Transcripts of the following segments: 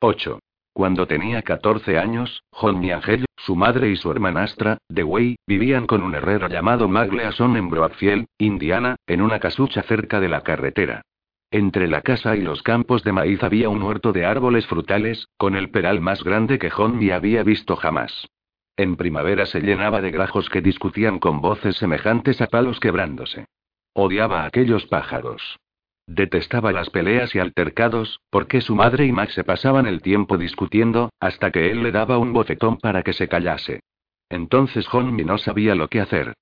8. Cuando tenía 14 años, John Angel, su madre y su hermanastra, Dewey, vivían con un herrero llamado Magleason en Broadfield, Indiana, en una casucha cerca de la carretera. Entre la casa y los campos de maíz había un huerto de árboles frutales, con el peral más grande que John había visto jamás. En primavera se llenaba de grajos que discutían con voces semejantes a palos quebrándose. Odiaba a aquellos pájaros. Detestaba las peleas y altercados, porque su madre y Max se pasaban el tiempo discutiendo, hasta que él le daba un bofetón para que se callase. Entonces Honmi no sabía lo que hacer.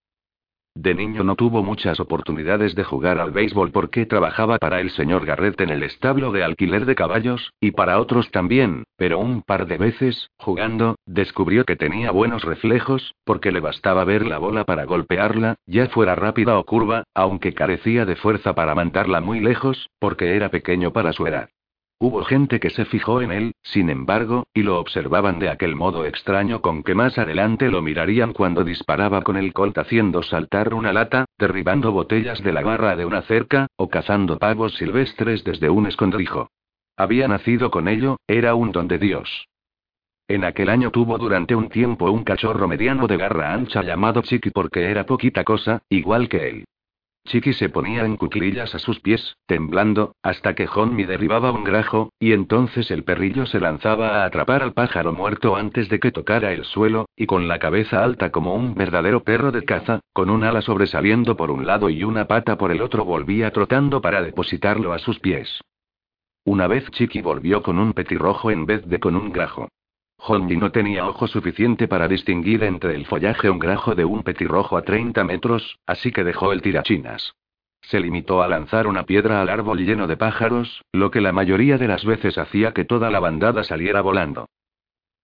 De niño no tuvo muchas oportunidades de jugar al béisbol porque trabajaba para el señor Garrett en el establo de alquiler de caballos, y para otros también, pero un par de veces, jugando, descubrió que tenía buenos reflejos, porque le bastaba ver la bola para golpearla, ya fuera rápida o curva, aunque carecía de fuerza para mandarla muy lejos, porque era pequeño para su edad. Hubo gente que se fijó en él, sin embargo, y lo observaban de aquel modo extraño con que más adelante lo mirarían cuando disparaba con el colt haciendo saltar una lata, derribando botellas de la barra de una cerca, o cazando pavos silvestres desde un escondrijo. Había nacido con ello, era un don de Dios. En aquel año tuvo durante un tiempo un cachorro mediano de garra ancha llamado Chiqui porque era poquita cosa, igual que él. Chiqui se ponía en cuclillas a sus pies, temblando, hasta que Honmi derribaba un grajo, y entonces el perrillo se lanzaba a atrapar al pájaro muerto antes de que tocara el suelo, y con la cabeza alta como un verdadero perro de caza, con un ala sobresaliendo por un lado y una pata por el otro volvía trotando para depositarlo a sus pies. Una vez Chiqui volvió con un petirrojo en vez de con un grajo. Hondi no tenía ojo suficiente para distinguir entre el follaje un grajo de un petirrojo a 30 metros, así que dejó el tirachinas. Se limitó a lanzar una piedra al árbol lleno de pájaros, lo que la mayoría de las veces hacía que toda la bandada saliera volando.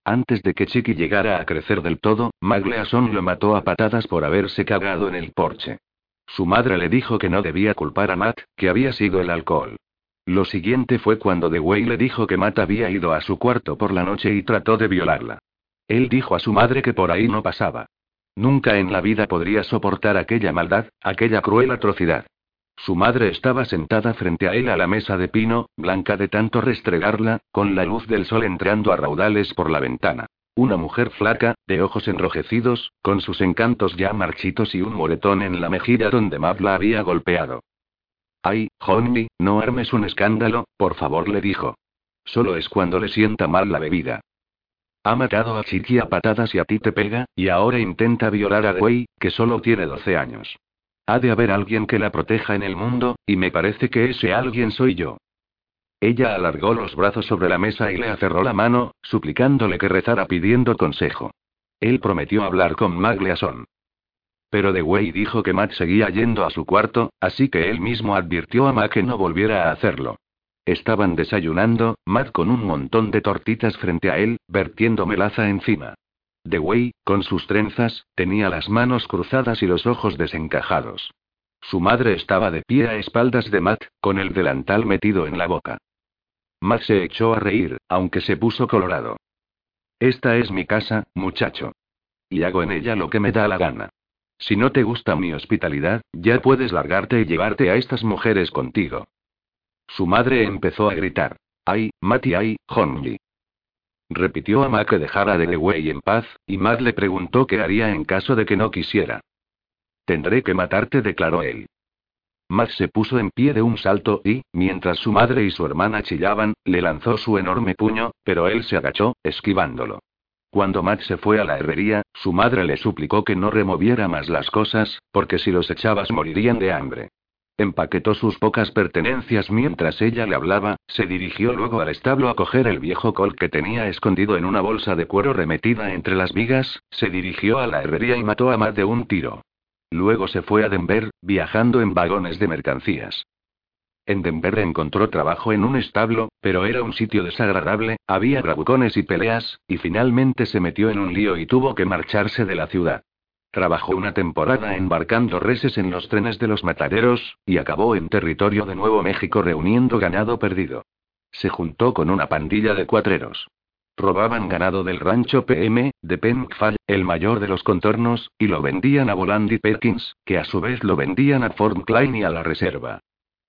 Antes de que Chiqui llegara a crecer del todo, Magleason lo mató a patadas por haberse cagado en el porche. Su madre le dijo que no debía culpar a Matt, que había sido el alcohol. Lo siguiente fue cuando Dewey le dijo que Matt había ido a su cuarto por la noche y trató de violarla. Él dijo a su madre que por ahí no pasaba. Nunca en la vida podría soportar aquella maldad, aquella cruel atrocidad. Su madre estaba sentada frente a él a la mesa de pino, blanca de tanto restregarla, con la luz del sol entrando a raudales por la ventana. Una mujer flaca, de ojos enrojecidos, con sus encantos ya marchitos y un moretón en la mejilla donde Matt la había golpeado. Ay, Honey, no armes un escándalo, por favor, le dijo. Solo es cuando le sienta mal la bebida. Ha matado a Chiqui a patadas y a ti te pega, y ahora intenta violar a Dewey, que solo tiene 12 años. Ha de haber alguien que la proteja en el mundo, y me parece que ese alguien soy yo. Ella alargó los brazos sobre la mesa y le aferró la mano, suplicándole que rezara pidiendo consejo. Él prometió hablar con Magleason. Pero Dewey dijo que Matt seguía yendo a su cuarto, así que él mismo advirtió a Matt que no volviera a hacerlo. Estaban desayunando, Matt con un montón de tortitas frente a él, vertiendo melaza encima. Dewey, con sus trenzas, tenía las manos cruzadas y los ojos desencajados. Su madre estaba de pie a espaldas de Matt, con el delantal metido en la boca. Matt se echó a reír, aunque se puso colorado. Esta es mi casa, muchacho. Y hago en ella lo que me da la gana. Si no te gusta mi hospitalidad, ya puedes largarte y llevarte a estas mujeres contigo. Su madre empezó a gritar. ¡Ay, Matty, ay, Honji! Repitió a Matt que dejara de Dewey en paz, y Matt le preguntó qué haría en caso de que no quisiera. Tendré que matarte, declaró él. Matt se puso en pie de un salto y, mientras su madre y su hermana chillaban, le lanzó su enorme puño, pero él se agachó, esquivándolo. Cuando Matt se fue a la herrería, su madre le suplicó que no removiera más las cosas, porque si los echabas morirían de hambre. Empaquetó sus pocas pertenencias mientras ella le hablaba, se dirigió luego al establo a coger el viejo col que tenía escondido en una bolsa de cuero remetida entre las vigas, se dirigió a la herrería y mató a Matt de un tiro. Luego se fue a Denver, viajando en vagones de mercancías. En Denver encontró trabajo en un establo, pero era un sitio desagradable, había bravucones y peleas, y finalmente se metió en un lío y tuvo que marcharse de la ciudad. Trabajó una temporada embarcando reses en los trenes de los mataderos, y acabó en territorio de Nuevo México reuniendo ganado perdido. Se juntó con una pandilla de cuatreros. Robaban ganado del rancho PM, de Penkfall, el mayor de los contornos, y lo vendían a Volandy Perkins, que a su vez lo vendían a Fort Klein y a la reserva.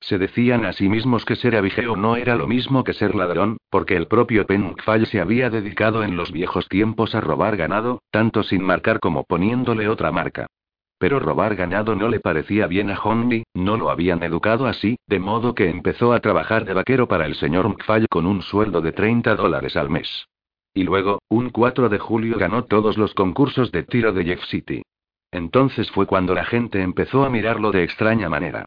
Se decían a sí mismos que ser abigeo no era lo mismo que ser ladrón, porque el propio Penkfall se había dedicado en los viejos tiempos a robar ganado, tanto sin marcar como poniéndole otra marca. Pero robar ganado no le parecía bien a Honey, no lo habían educado así, de modo que empezó a trabajar de vaquero para el señor McFall con un sueldo de 30 dólares al mes. Y luego, un 4 de julio ganó todos los concursos de tiro de Jeff City. Entonces fue cuando la gente empezó a mirarlo de extraña manera.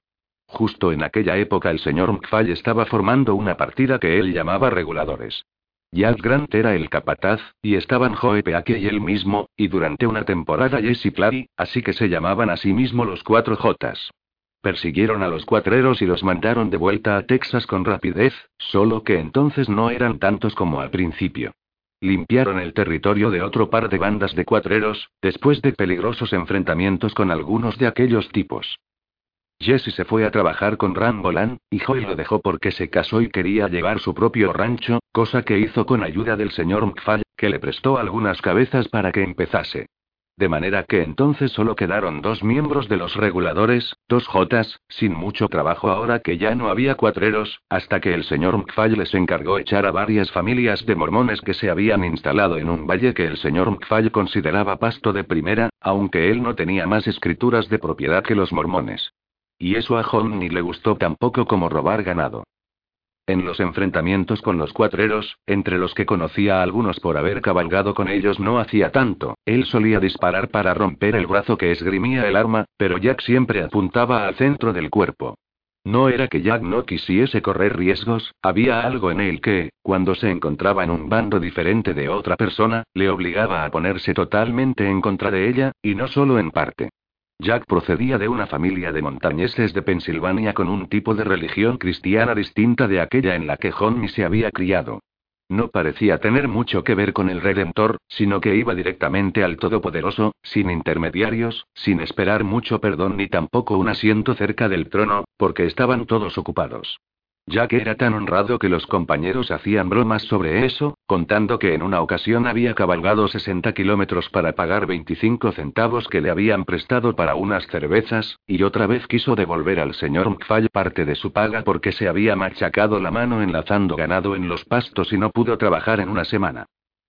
Justo en aquella época el señor McFall estaba formando una partida que él llamaba reguladores. Jack Grant era el capataz, y estaban Joe Peake y él mismo, y durante una temporada Jesse Clary, así que se llamaban a sí mismo los cuatro Jotas. Persiguieron a los cuatreros y los mandaron de vuelta a Texas con rapidez, solo que entonces no eran tantos como al principio. Limpiaron el territorio de otro par de bandas de cuatreros, después de peligrosos enfrentamientos con algunos de aquellos tipos. Jesse se fue a trabajar con Rambolan, y Joy lo dejó porque se casó y quería llevar su propio rancho, cosa que hizo con ayuda del señor McFall, que le prestó algunas cabezas para que empezase. De manera que entonces solo quedaron dos miembros de los reguladores, dos Jotas, sin mucho trabajo ahora que ya no había cuatreros, hasta que el señor McFall les encargó echar a varias familias de mormones que se habían instalado en un valle que el señor McFall consideraba pasto de primera, aunque él no tenía más escrituras de propiedad que los mormones. Y eso a John ni le gustó tampoco como robar ganado. En los enfrentamientos con los cuatreros, entre los que conocía a algunos por haber cabalgado con ellos no hacía tanto, él solía disparar para romper el brazo que esgrimía el arma, pero Jack siempre apuntaba al centro del cuerpo. No era que Jack no quisiese correr riesgos, había algo en él que, cuando se encontraba en un bando diferente de otra persona, le obligaba a ponerse totalmente en contra de ella, y no solo en parte. Jack procedía de una familia de montañeses de Pensilvania con un tipo de religión cristiana distinta de aquella en la que Johnny se había criado. No parecía tener mucho que ver con el Redentor, sino que iba directamente al Todopoderoso, sin intermediarios, sin esperar mucho perdón ni tampoco un asiento cerca del trono, porque estaban todos ocupados. Ya que era tan honrado que los compañeros hacían bromas sobre eso, contando que en una ocasión había cabalgado 60 kilómetros para pagar 25 centavos que le habían prestado para unas cervezas, y otra vez quiso devolver al señor McFall parte de su paga porque se había machacado la mano enlazando ganado en los pastos y no pudo trabajar en una semana.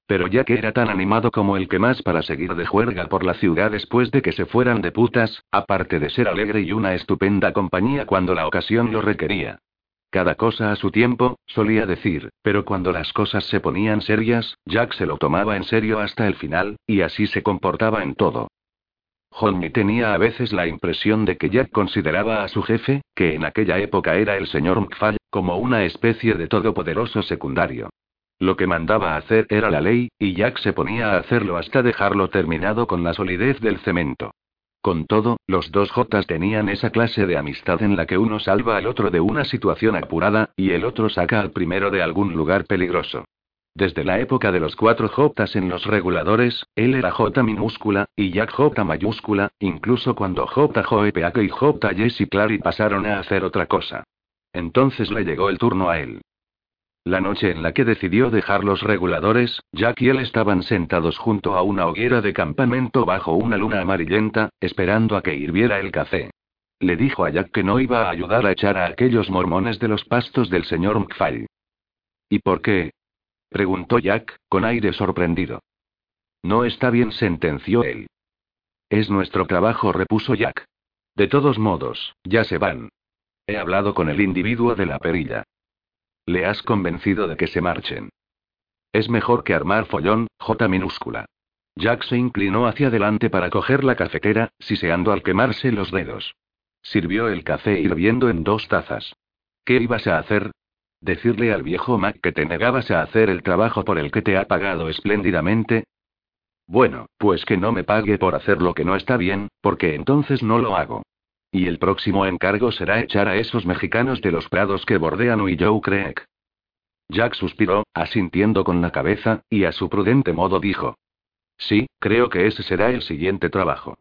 Pero ya que era tan animado como el que más para seguir de juerga por la ciudad después de que se fueran de putas, aparte de ser alegre y una estupenda compañía cuando la ocasión lo requería. Cada cosa a su tiempo, solía decir, pero cuando las cosas se ponían serias, Jack se lo tomaba en serio hasta el final, y así se comportaba en todo. Johnny tenía a veces la impresión de que Jack consideraba a su jefe, que en aquella época era el señor McFall, como una especie de todopoderoso secundario. Lo que mandaba hacer era la ley, y Jack se ponía a hacerlo hasta dejarlo terminado con la solidez del cemento. Con todo, los dos Jotas tenían esa clase de amistad en la que uno salva al otro de una situación apurada, y el otro saca al primero de algún lugar peligroso. Desde la época de los cuatro Jotas en los reguladores, él era J minúscula, y Jack J mayúscula, incluso cuando J Joe y J Jesse Clary pasaron a hacer otra cosa. Entonces le llegó el turno a él. La noche en la que decidió dejar los reguladores, Jack y él estaban sentados junto a una hoguera de campamento bajo una luna amarillenta, esperando a que hirviera el café. Le dijo a Jack que no iba a ayudar a echar a aquellos mormones de los pastos del señor McFall. ¿Y por qué? preguntó Jack, con aire sorprendido. No está bien, sentenció él. Es nuestro trabajo, repuso Jack. De todos modos, ya se van. He hablado con el individuo de la perilla. Le has convencido de que se marchen. Es mejor que armar follón, J minúscula. Jack se inclinó hacia adelante para coger la cafetera, siseando al quemarse los dedos. Sirvió el café hirviendo en dos tazas. ¿Qué ibas a hacer? ¿Decirle al viejo Mac que te negabas a hacer el trabajo por el que te ha pagado espléndidamente? Bueno, pues que no me pague por hacer lo que no está bien, porque entonces no lo hago. Y el próximo encargo será echar a esos mexicanos de los prados que bordean Joe Creek. Jack suspiró, asintiendo con la cabeza, y a su prudente modo dijo. Sí, creo que ese será el siguiente trabajo.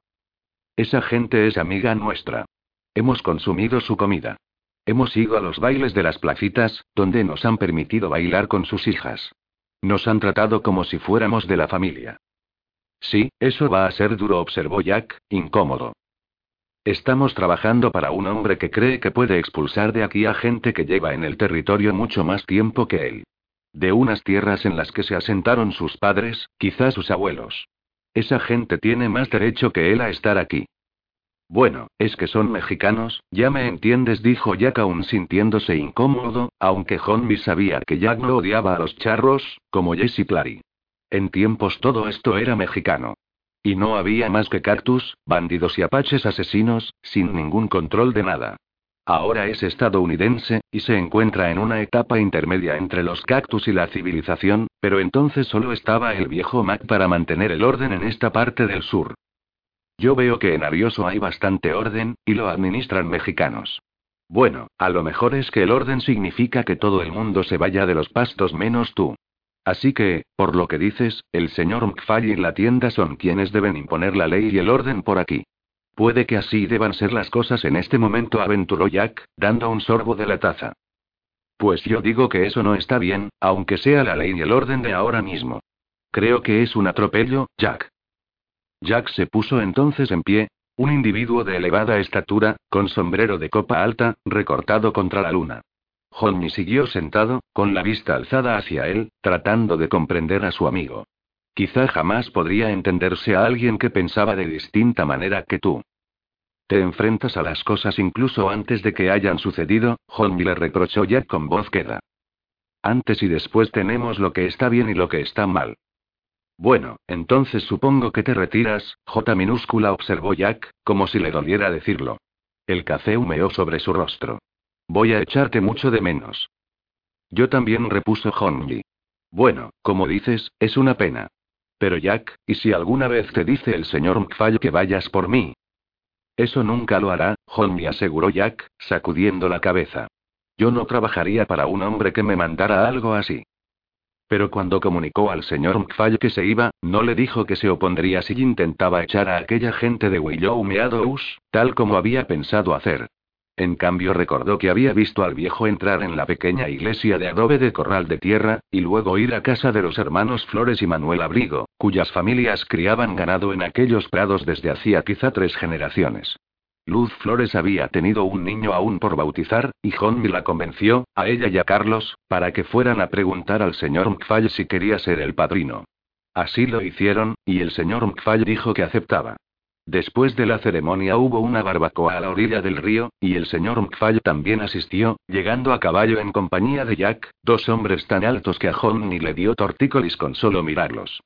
Esa gente es amiga nuestra. Hemos consumido su comida. Hemos ido a los bailes de las placitas, donde nos han permitido bailar con sus hijas. Nos han tratado como si fuéramos de la familia. Sí, eso va a ser duro, observó Jack, incómodo. Estamos trabajando para un hombre que cree que puede expulsar de aquí a gente que lleva en el territorio mucho más tiempo que él. De unas tierras en las que se asentaron sus padres, quizás sus abuelos. Esa gente tiene más derecho que él a estar aquí. Bueno, es que son mexicanos, ya me entiendes, dijo Jack aún sintiéndose incómodo, aunque Honby sabía que Jack no odiaba a los charros, como Jesse Clary. En tiempos todo esto era mexicano. Y no había más que cactus, bandidos y apaches asesinos, sin ningún control de nada. Ahora es estadounidense, y se encuentra en una etapa intermedia entre los cactus y la civilización, pero entonces solo estaba el viejo Mac para mantener el orden en esta parte del sur. Yo veo que en Arioso hay bastante orden, y lo administran mexicanos. Bueno, a lo mejor es que el orden significa que todo el mundo se vaya de los pastos menos tú. Así que, por lo que dices, el señor McFall y la tienda son quienes deben imponer la ley y el orden por aquí. Puede que así deban ser las cosas en este momento, aventuró Jack, dando un sorbo de la taza. Pues yo digo que eso no está bien, aunque sea la ley y el orden de ahora mismo. Creo que es un atropello, Jack. Jack se puso entonces en pie, un individuo de elevada estatura, con sombrero de copa alta, recortado contra la luna. Johnny siguió sentado, con la vista alzada hacia él, tratando de comprender a su amigo. Quizá jamás podría entenderse a alguien que pensaba de distinta manera que tú. Te enfrentas a las cosas incluso antes de que hayan sucedido, Johnny le reprochó Jack con voz queda. Antes y después tenemos lo que está bien y lo que está mal. Bueno, entonces supongo que te retiras, J minúscula observó Jack, como si le doliera decirlo. El café humeó sobre su rostro. Voy a echarte mucho de menos. Yo también repuso Honji. Bueno, como dices, es una pena. Pero Jack, ¿y si alguna vez te dice el señor McFall que vayas por mí? Eso nunca lo hará, Honji aseguró Jack, sacudiendo la cabeza. Yo no trabajaría para un hombre que me mandara algo así. Pero cuando comunicó al señor McFall que se iba, no le dijo que se opondría si intentaba echar a aquella gente de Willow Meadows, tal como había pensado hacer. En cambio recordó que había visto al viejo entrar en la pequeña iglesia de adobe de corral de tierra, y luego ir a casa de los hermanos Flores y Manuel Abrigo, cuyas familias criaban ganado en aquellos prados desde hacía quizá tres generaciones. Luz Flores había tenido un niño aún por bautizar, y John la convenció, a ella y a Carlos, para que fueran a preguntar al señor McFall si quería ser el padrino. Así lo hicieron, y el señor McFall dijo que aceptaba. Después de la ceremonia hubo una barbacoa a la orilla del río, y el señor McFall también asistió, llegando a caballo en compañía de Jack, dos hombres tan altos que a Johnny le dio tortícolis con solo mirarlos.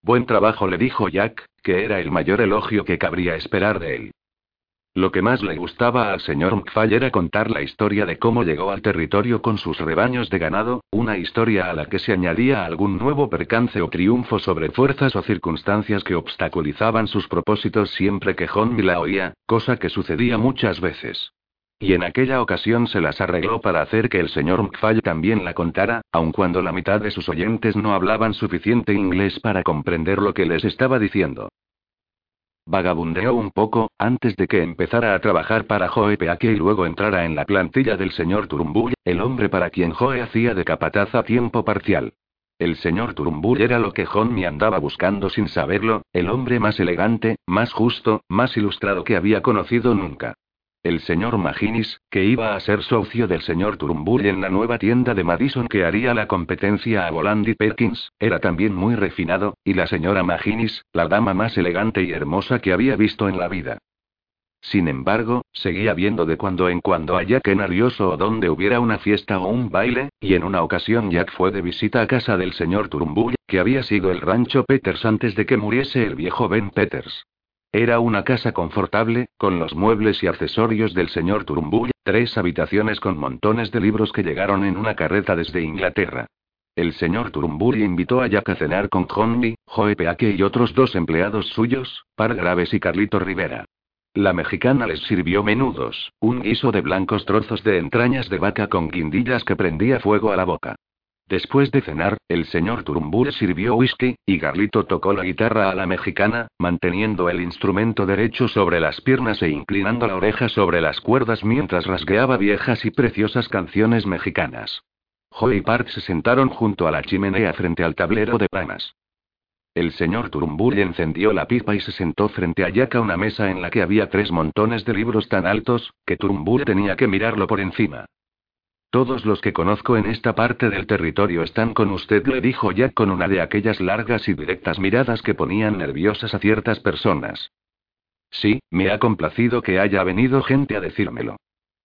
Buen trabajo, le dijo Jack, que era el mayor elogio que cabría esperar de él. Lo que más le gustaba al señor McFall era contar la historia de cómo llegó al territorio con sus rebaños de ganado, una historia a la que se añadía algún nuevo percance o triunfo sobre fuerzas o circunstancias que obstaculizaban sus propósitos siempre que John la oía, cosa que sucedía muchas veces. Y en aquella ocasión se las arregló para hacer que el señor McFall también la contara, aun cuando la mitad de sus oyentes no hablaban suficiente inglés para comprender lo que les estaba diciendo. Vagabundeó un poco, antes de que empezara a trabajar para Joe Peake y luego entrara en la plantilla del señor Turumbull, el hombre para quien Joe hacía de capataz a tiempo parcial. El señor Turumbull era lo que John me andaba buscando sin saberlo, el hombre más elegante, más justo, más ilustrado que había conocido nunca. El señor Maginis, que iba a ser socio del señor Turumbull en la nueva tienda de Madison que haría la competencia a Volandy Perkins, era también muy refinado, y la señora Maginis, la dama más elegante y hermosa que había visto en la vida. Sin embargo, seguía viendo de cuando en cuando a Jack en Arioso o donde hubiera una fiesta o un baile, y en una ocasión Jack fue de visita a casa del señor Turumbull, que había sido el rancho Peters antes de que muriese el viejo Ben Peters. Era una casa confortable, con los muebles y accesorios del señor Turumbull, tres habitaciones con montones de libros que llegaron en una carreta desde Inglaterra. El señor Turumbull invitó a Jack a cenar con Johnny, Joe Peake y otros dos empleados suyos, Par Graves y Carlito Rivera. La mexicana les sirvió menudos, un guiso de blancos trozos de entrañas de vaca con guindillas que prendía fuego a la boca. Después de cenar, el señor Turumbur sirvió whisky, y Garlito tocó la guitarra a la mexicana, manteniendo el instrumento derecho sobre las piernas e inclinando la oreja sobre las cuerdas mientras rasgueaba viejas y preciosas canciones mexicanas. Joe y Park se sentaron junto a la chimenea frente al tablero de panas. El señor Turumbull encendió la pipa y se sentó frente a Jack a una mesa en la que había tres montones de libros tan altos, que Turumbull tenía que mirarlo por encima. Todos los que conozco en esta parte del territorio están con usted, le dijo Jack con una de aquellas largas y directas miradas que ponían nerviosas a ciertas personas. Sí, me ha complacido que haya venido gente a decírmelo.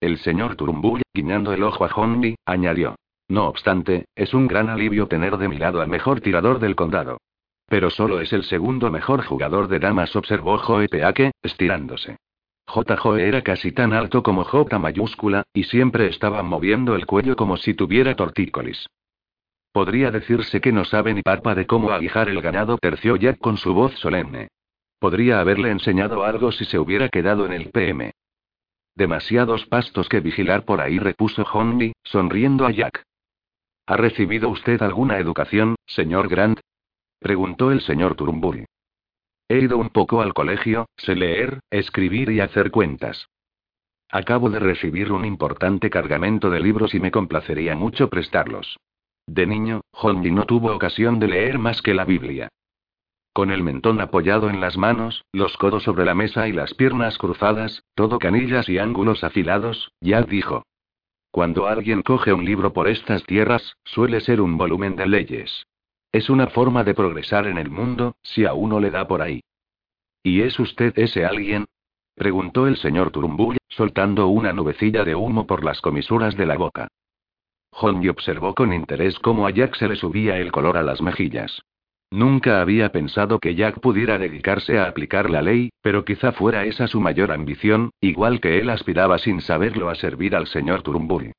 El señor Turumbull, guiñando el ojo a Honby, añadió. No obstante, es un gran alivio tener de mi lado al mejor tirador del condado. Pero solo es el segundo mejor jugador de damas, observó Joe Peake, estirándose. J. Joe era casi tan alto como J mayúscula, y siempre estaba moviendo el cuello como si tuviera tortícolis. Podría decirse que no sabe ni papa de cómo aguijar el ganado, terció Jack con su voz solemne. Podría haberle enseñado algo si se hubiera quedado en el PM. Demasiados pastos que vigilar por ahí, repuso Honby, sonriendo a Jack. ¿Ha recibido usted alguna educación, señor Grant? Preguntó el señor Turnbull. He ido un poco al colegio, sé leer, escribir y hacer cuentas. Acabo de recibir un importante cargamento de libros y me complacería mucho prestarlos. De niño, Honji no tuvo ocasión de leer más que la Biblia. Con el mentón apoyado en las manos, los codos sobre la mesa y las piernas cruzadas, todo canillas y ángulos afilados, ya dijo. Cuando alguien coge un libro por estas tierras, suele ser un volumen de leyes. Es una forma de progresar en el mundo, si a uno le da por ahí. ¿Y es usted ese alguien? preguntó el señor Turumbull, soltando una nubecilla de humo por las comisuras de la boca. Honji observó con interés cómo a Jack se le subía el color a las mejillas. Nunca había pensado que Jack pudiera dedicarse a aplicar la ley, pero quizá fuera esa su mayor ambición, igual que él aspiraba sin saberlo a servir al señor Turumbull.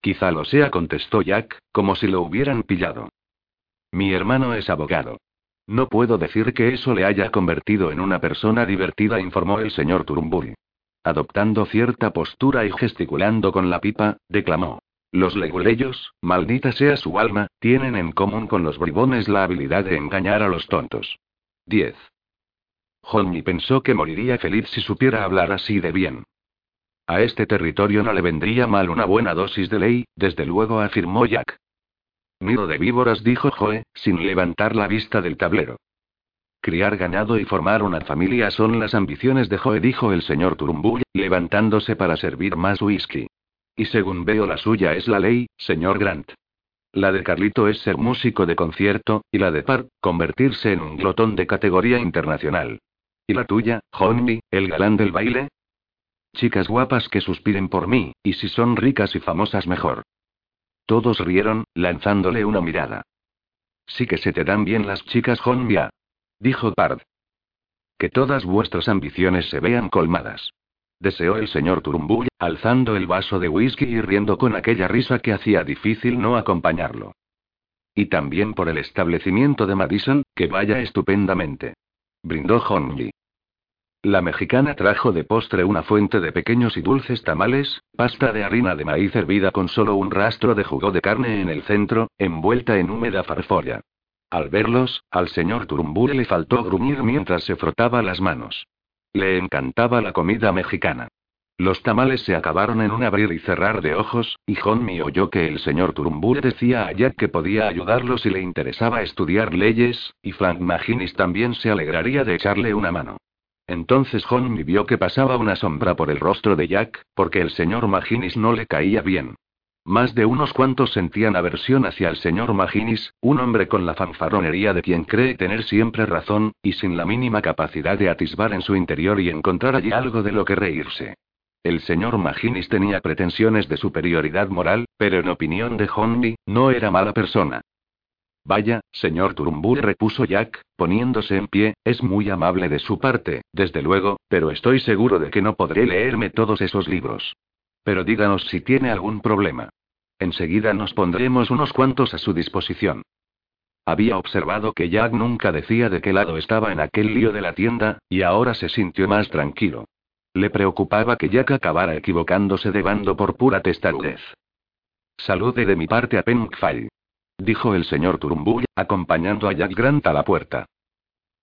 Quizá lo sea, contestó Jack, como si lo hubieran pillado. Mi hermano es abogado. No puedo decir que eso le haya convertido en una persona divertida, informó el señor Turumbull. Adoptando cierta postura y gesticulando con la pipa, declamó. Los leguleyos, maldita sea su alma, tienen en común con los bribones la habilidad de engañar a los tontos. 10. Johnny pensó que moriría feliz si supiera hablar así de bien. A este territorio no le vendría mal una buena dosis de ley, desde luego afirmó Jack. Nido de víboras, dijo Joe, sin levantar la vista del tablero. Criar ganado y formar una familia son las ambiciones de Joe, dijo el señor Turumbull, levantándose para servir más whisky. Y según veo la suya es la ley, señor Grant. La de Carlito es ser músico de concierto, y la de Par, convertirse en un glotón de categoría internacional. ¿Y la tuya, Honey, el galán del baile? Chicas guapas que suspiren por mí, y si son ricas y famosas mejor. Todos rieron, lanzándole una mirada. Sí que se te dan bien las chicas, Honbia. Dijo Pard. Que todas vuestras ambiciones se vean colmadas. Deseó el señor Turumbull, alzando el vaso de whisky y riendo con aquella risa que hacía difícil no acompañarlo. Y también por el establecimiento de Madison, que vaya estupendamente. Brindó Honji. La mexicana trajo de postre una fuente de pequeños y dulces tamales, pasta de harina de maíz hervida con solo un rastro de jugo de carne en el centro, envuelta en húmeda farfolla. Al verlos, al señor Turumbure le faltó gruñir mientras se frotaba las manos. Le encantaba la comida mexicana. Los tamales se acabaron en un abrir y cerrar de ojos, y Honmi oyó que el señor Turumbure decía a Jack que podía ayudarlo si le interesaba estudiar leyes, y Frank Maginis también se alegraría de echarle una mano. Entonces John vio que pasaba una sombra por el rostro de Jack, porque el señor Maginis no le caía bien. Más de unos cuantos sentían aversión hacia el señor Maginis, un hombre con la fanfarronería de quien cree tener siempre razón, y sin la mínima capacidad de atisbar en su interior y encontrar allí algo de lo que reírse. El señor Maginis tenía pretensiones de superioridad moral, pero en opinión de Honby, no era mala persona. Vaya, señor Turumbur, repuso Jack, poniéndose en pie, es muy amable de su parte, desde luego, pero estoy seguro de que no podré leerme todos esos libros. Pero díganos si tiene algún problema. Enseguida nos pondremos unos cuantos a su disposición. Había observado que Jack nunca decía de qué lado estaba en aquel lío de la tienda, y ahora se sintió más tranquilo. Le preocupaba que Jack acabara equivocándose de bando por pura testarudez. Salude de mi parte a Penkfile dijo el señor Turumbull, acompañando a Jack Grant a la puerta.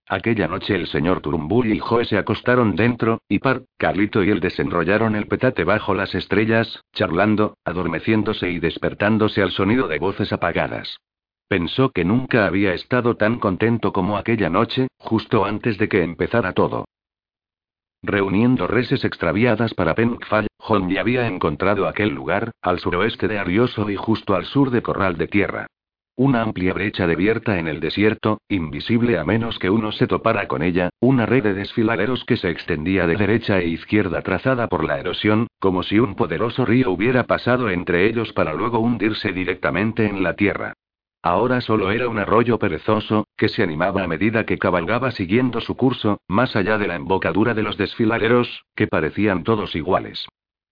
Aquella noche el señor Turumbull y Joe se acostaron dentro, y Par, Carlito y él desenrollaron el petate bajo las estrellas, charlando, adormeciéndose y despertándose al sonido de voces apagadas. Pensó que nunca había estado tan contento como aquella noche, justo antes de que empezara todo. Reuniendo reses extraviadas para Penkfall, Holmes había encontrado aquel lugar, al suroeste de Arioso y justo al sur de Corral de Tierra. Una amplia brecha debierta en el desierto, invisible a menos que uno se topara con ella, una red de desfiladeros que se extendía de derecha e izquierda trazada por la erosión, como si un poderoso río hubiera pasado entre ellos para luego hundirse directamente en la tierra. Ahora solo era un arroyo perezoso, que se animaba a medida que cabalgaba siguiendo su curso, más allá de la embocadura de los desfiladeros, que parecían todos iguales.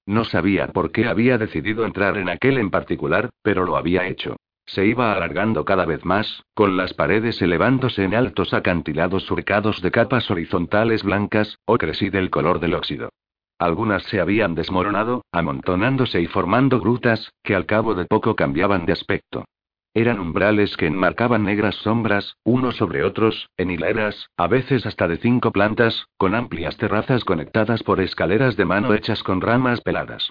No sabía por qué había decidido entrar en aquel en particular, pero lo había hecho. Se iba alargando cada vez más, con las paredes elevándose en altos acantilados surcados de capas horizontales blancas, ocres y del color del óxido. Algunas se habían desmoronado, amontonándose y formando grutas, que al cabo de poco cambiaban de aspecto. Eran umbrales que enmarcaban negras sombras, unos sobre otros, en hileras, a veces hasta de cinco plantas, con amplias terrazas conectadas por escaleras de mano hechas con ramas peladas.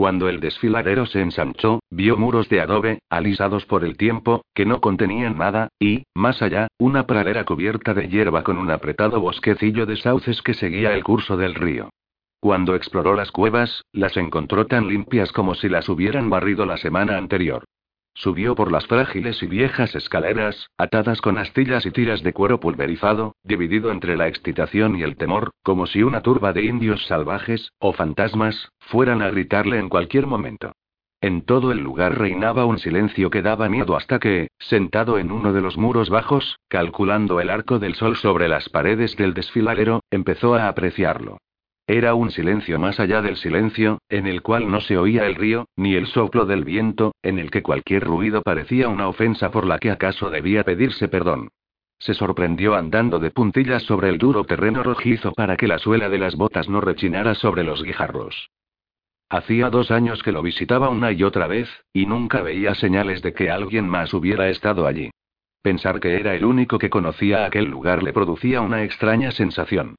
Cuando el desfiladero se ensanchó, vio muros de adobe, alisados por el tiempo, que no contenían nada, y, más allá, una pradera cubierta de hierba con un apretado bosquecillo de sauces que seguía el curso del río. Cuando exploró las cuevas, las encontró tan limpias como si las hubieran barrido la semana anterior. Subió por las frágiles y viejas escaleras, atadas con astillas y tiras de cuero pulverizado, dividido entre la excitación y el temor, como si una turba de indios salvajes, o fantasmas, fueran a gritarle en cualquier momento. En todo el lugar reinaba un silencio que daba miedo hasta que, sentado en uno de los muros bajos, calculando el arco del sol sobre las paredes del desfiladero, empezó a apreciarlo. Era un silencio más allá del silencio, en el cual no se oía el río, ni el soplo del viento, en el que cualquier ruido parecía una ofensa por la que acaso debía pedirse perdón. Se sorprendió andando de puntillas sobre el duro terreno rojizo para que la suela de las botas no rechinara sobre los guijarros. Hacía dos años que lo visitaba una y otra vez, y nunca veía señales de que alguien más hubiera estado allí. Pensar que era el único que conocía aquel lugar le producía una extraña sensación.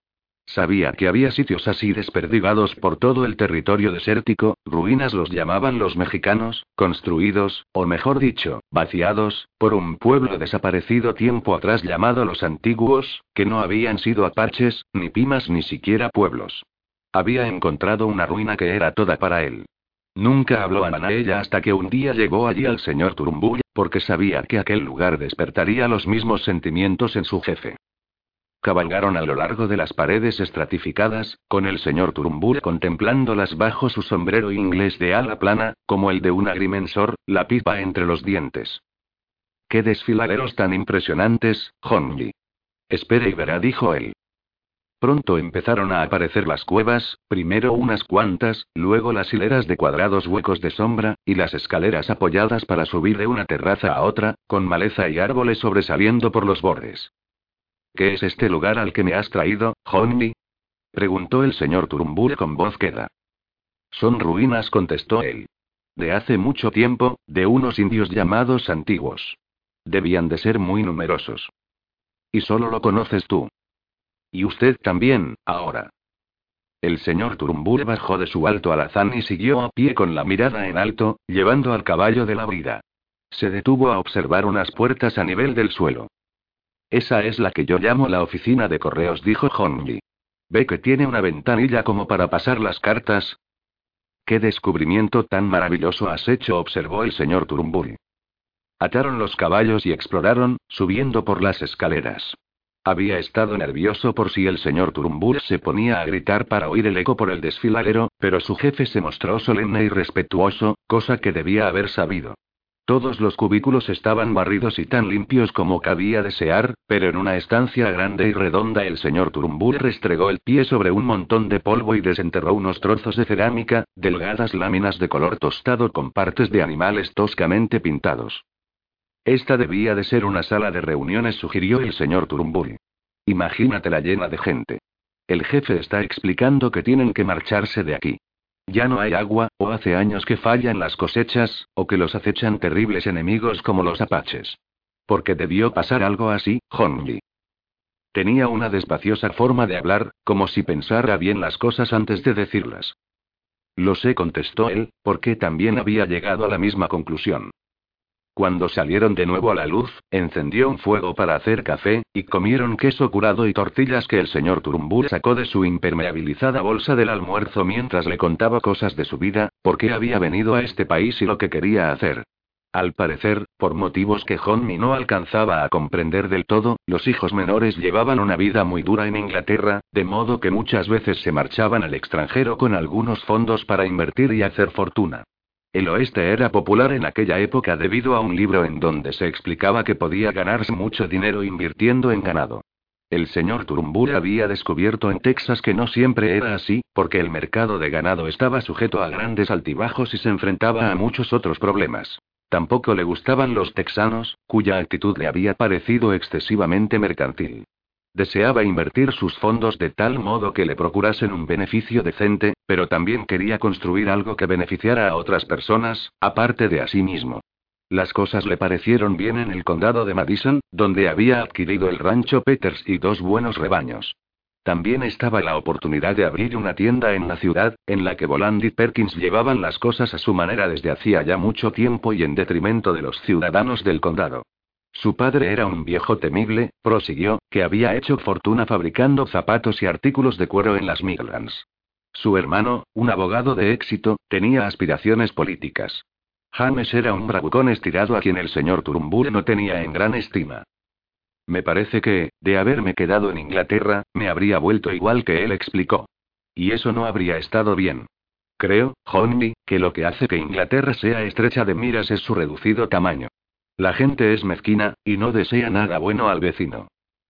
Sabía que había sitios así desperdigados por todo el territorio desértico, ruinas los llamaban los mexicanos, construidos, o mejor dicho, vaciados, por un pueblo desaparecido tiempo atrás llamado los antiguos, que no habían sido apaches, ni pimas ni siquiera pueblos. Había encontrado una ruina que era toda para él. Nunca habló a ella hasta que un día llegó allí al señor Turumbull, porque sabía que aquel lugar despertaría los mismos sentimientos en su jefe. Cabalgaron a lo largo de las paredes estratificadas, con el señor Turumbur contemplándolas bajo su sombrero inglés de ala plana, como el de un agrimensor, la pipa entre los dientes. ¡Qué desfiladeros tan impresionantes, Honji! Espere y verá, dijo él. Pronto empezaron a aparecer las cuevas, primero unas cuantas, luego las hileras de cuadrados huecos de sombra, y las escaleras apoyadas para subir de una terraza a otra, con maleza y árboles sobresaliendo por los bordes. ¿Qué es este lugar al que me has traído, Honey? preguntó el señor Turumbur con voz queda. Son ruinas, contestó él. De hace mucho tiempo, de unos indios llamados antiguos. Debían de ser muy numerosos. Y solo lo conoces tú. Y usted también, ahora. El señor Turumbur bajó de su alto alazán y siguió a pie con la mirada en alto, llevando al caballo de la brida. Se detuvo a observar unas puertas a nivel del suelo. Esa es la que yo llamo la oficina de correos, dijo Honji. ¿Ve que tiene una ventanilla como para pasar las cartas? ¿Qué descubrimiento tan maravilloso has hecho? observó el señor Turumburi. Ataron los caballos y exploraron, subiendo por las escaleras. Había estado nervioso por si el señor Turumbur se ponía a gritar para oír el eco por el desfiladero, pero su jefe se mostró solemne y respetuoso, cosa que debía haber sabido. Todos los cubículos estaban barridos y tan limpios como cabía desear, pero en una estancia grande y redonda el señor Turumbur restregó el pie sobre un montón de polvo y desenterró unos trozos de cerámica, delgadas láminas de color tostado con partes de animales toscamente pintados. Esta debía de ser una sala de reuniones, sugirió el señor Turumbur. Imagínatela llena de gente. El jefe está explicando que tienen que marcharse de aquí. Ya no hay agua, o hace años que fallan las cosechas, o que los acechan terribles enemigos como los apaches. Porque debió pasar algo así, Honji. Tenía una despaciosa forma de hablar, como si pensara bien las cosas antes de decirlas. Lo sé, contestó él, porque también había llegado a la misma conclusión. Cuando salieron de nuevo a la luz, encendió un fuego para hacer café, y comieron queso curado y tortillas que el señor Turumbur sacó de su impermeabilizada bolsa del almuerzo mientras le contaba cosas de su vida, por qué había venido a este país y lo que quería hacer. Al parecer, por motivos que Honmi no alcanzaba a comprender del todo, los hijos menores llevaban una vida muy dura en Inglaterra, de modo que muchas veces se marchaban al extranjero con algunos fondos para invertir y hacer fortuna. El oeste era popular en aquella época debido a un libro en donde se explicaba que podía ganarse mucho dinero invirtiendo en ganado. El señor Turumbur había descubierto en Texas que no siempre era así, porque el mercado de ganado estaba sujeto a grandes altibajos y se enfrentaba a muchos otros problemas. Tampoco le gustaban los texanos, cuya actitud le había parecido excesivamente mercantil. Deseaba invertir sus fondos de tal modo que le procurasen un beneficio decente, pero también quería construir algo que beneficiara a otras personas, aparte de a sí mismo. Las cosas le parecieron bien en el condado de Madison, donde había adquirido el rancho Peters y dos buenos rebaños. También estaba la oportunidad de abrir una tienda en la ciudad, en la que Voland y Perkins llevaban las cosas a su manera desde hacía ya mucho tiempo y en detrimento de los ciudadanos del condado. Su padre era un viejo temible, prosiguió, que había hecho fortuna fabricando zapatos y artículos de cuero en las Midlands. Su hermano, un abogado de éxito, tenía aspiraciones políticas. James era un bravucón estirado a quien el señor Turumbur no tenía en gran estima. Me parece que, de haberme quedado en Inglaterra, me habría vuelto igual que él explicó. Y eso no habría estado bien. Creo, Honey, que lo que hace que Inglaterra sea estrecha de miras es su reducido tamaño. La gente es mezquina, y no desea nada bueno al vecino.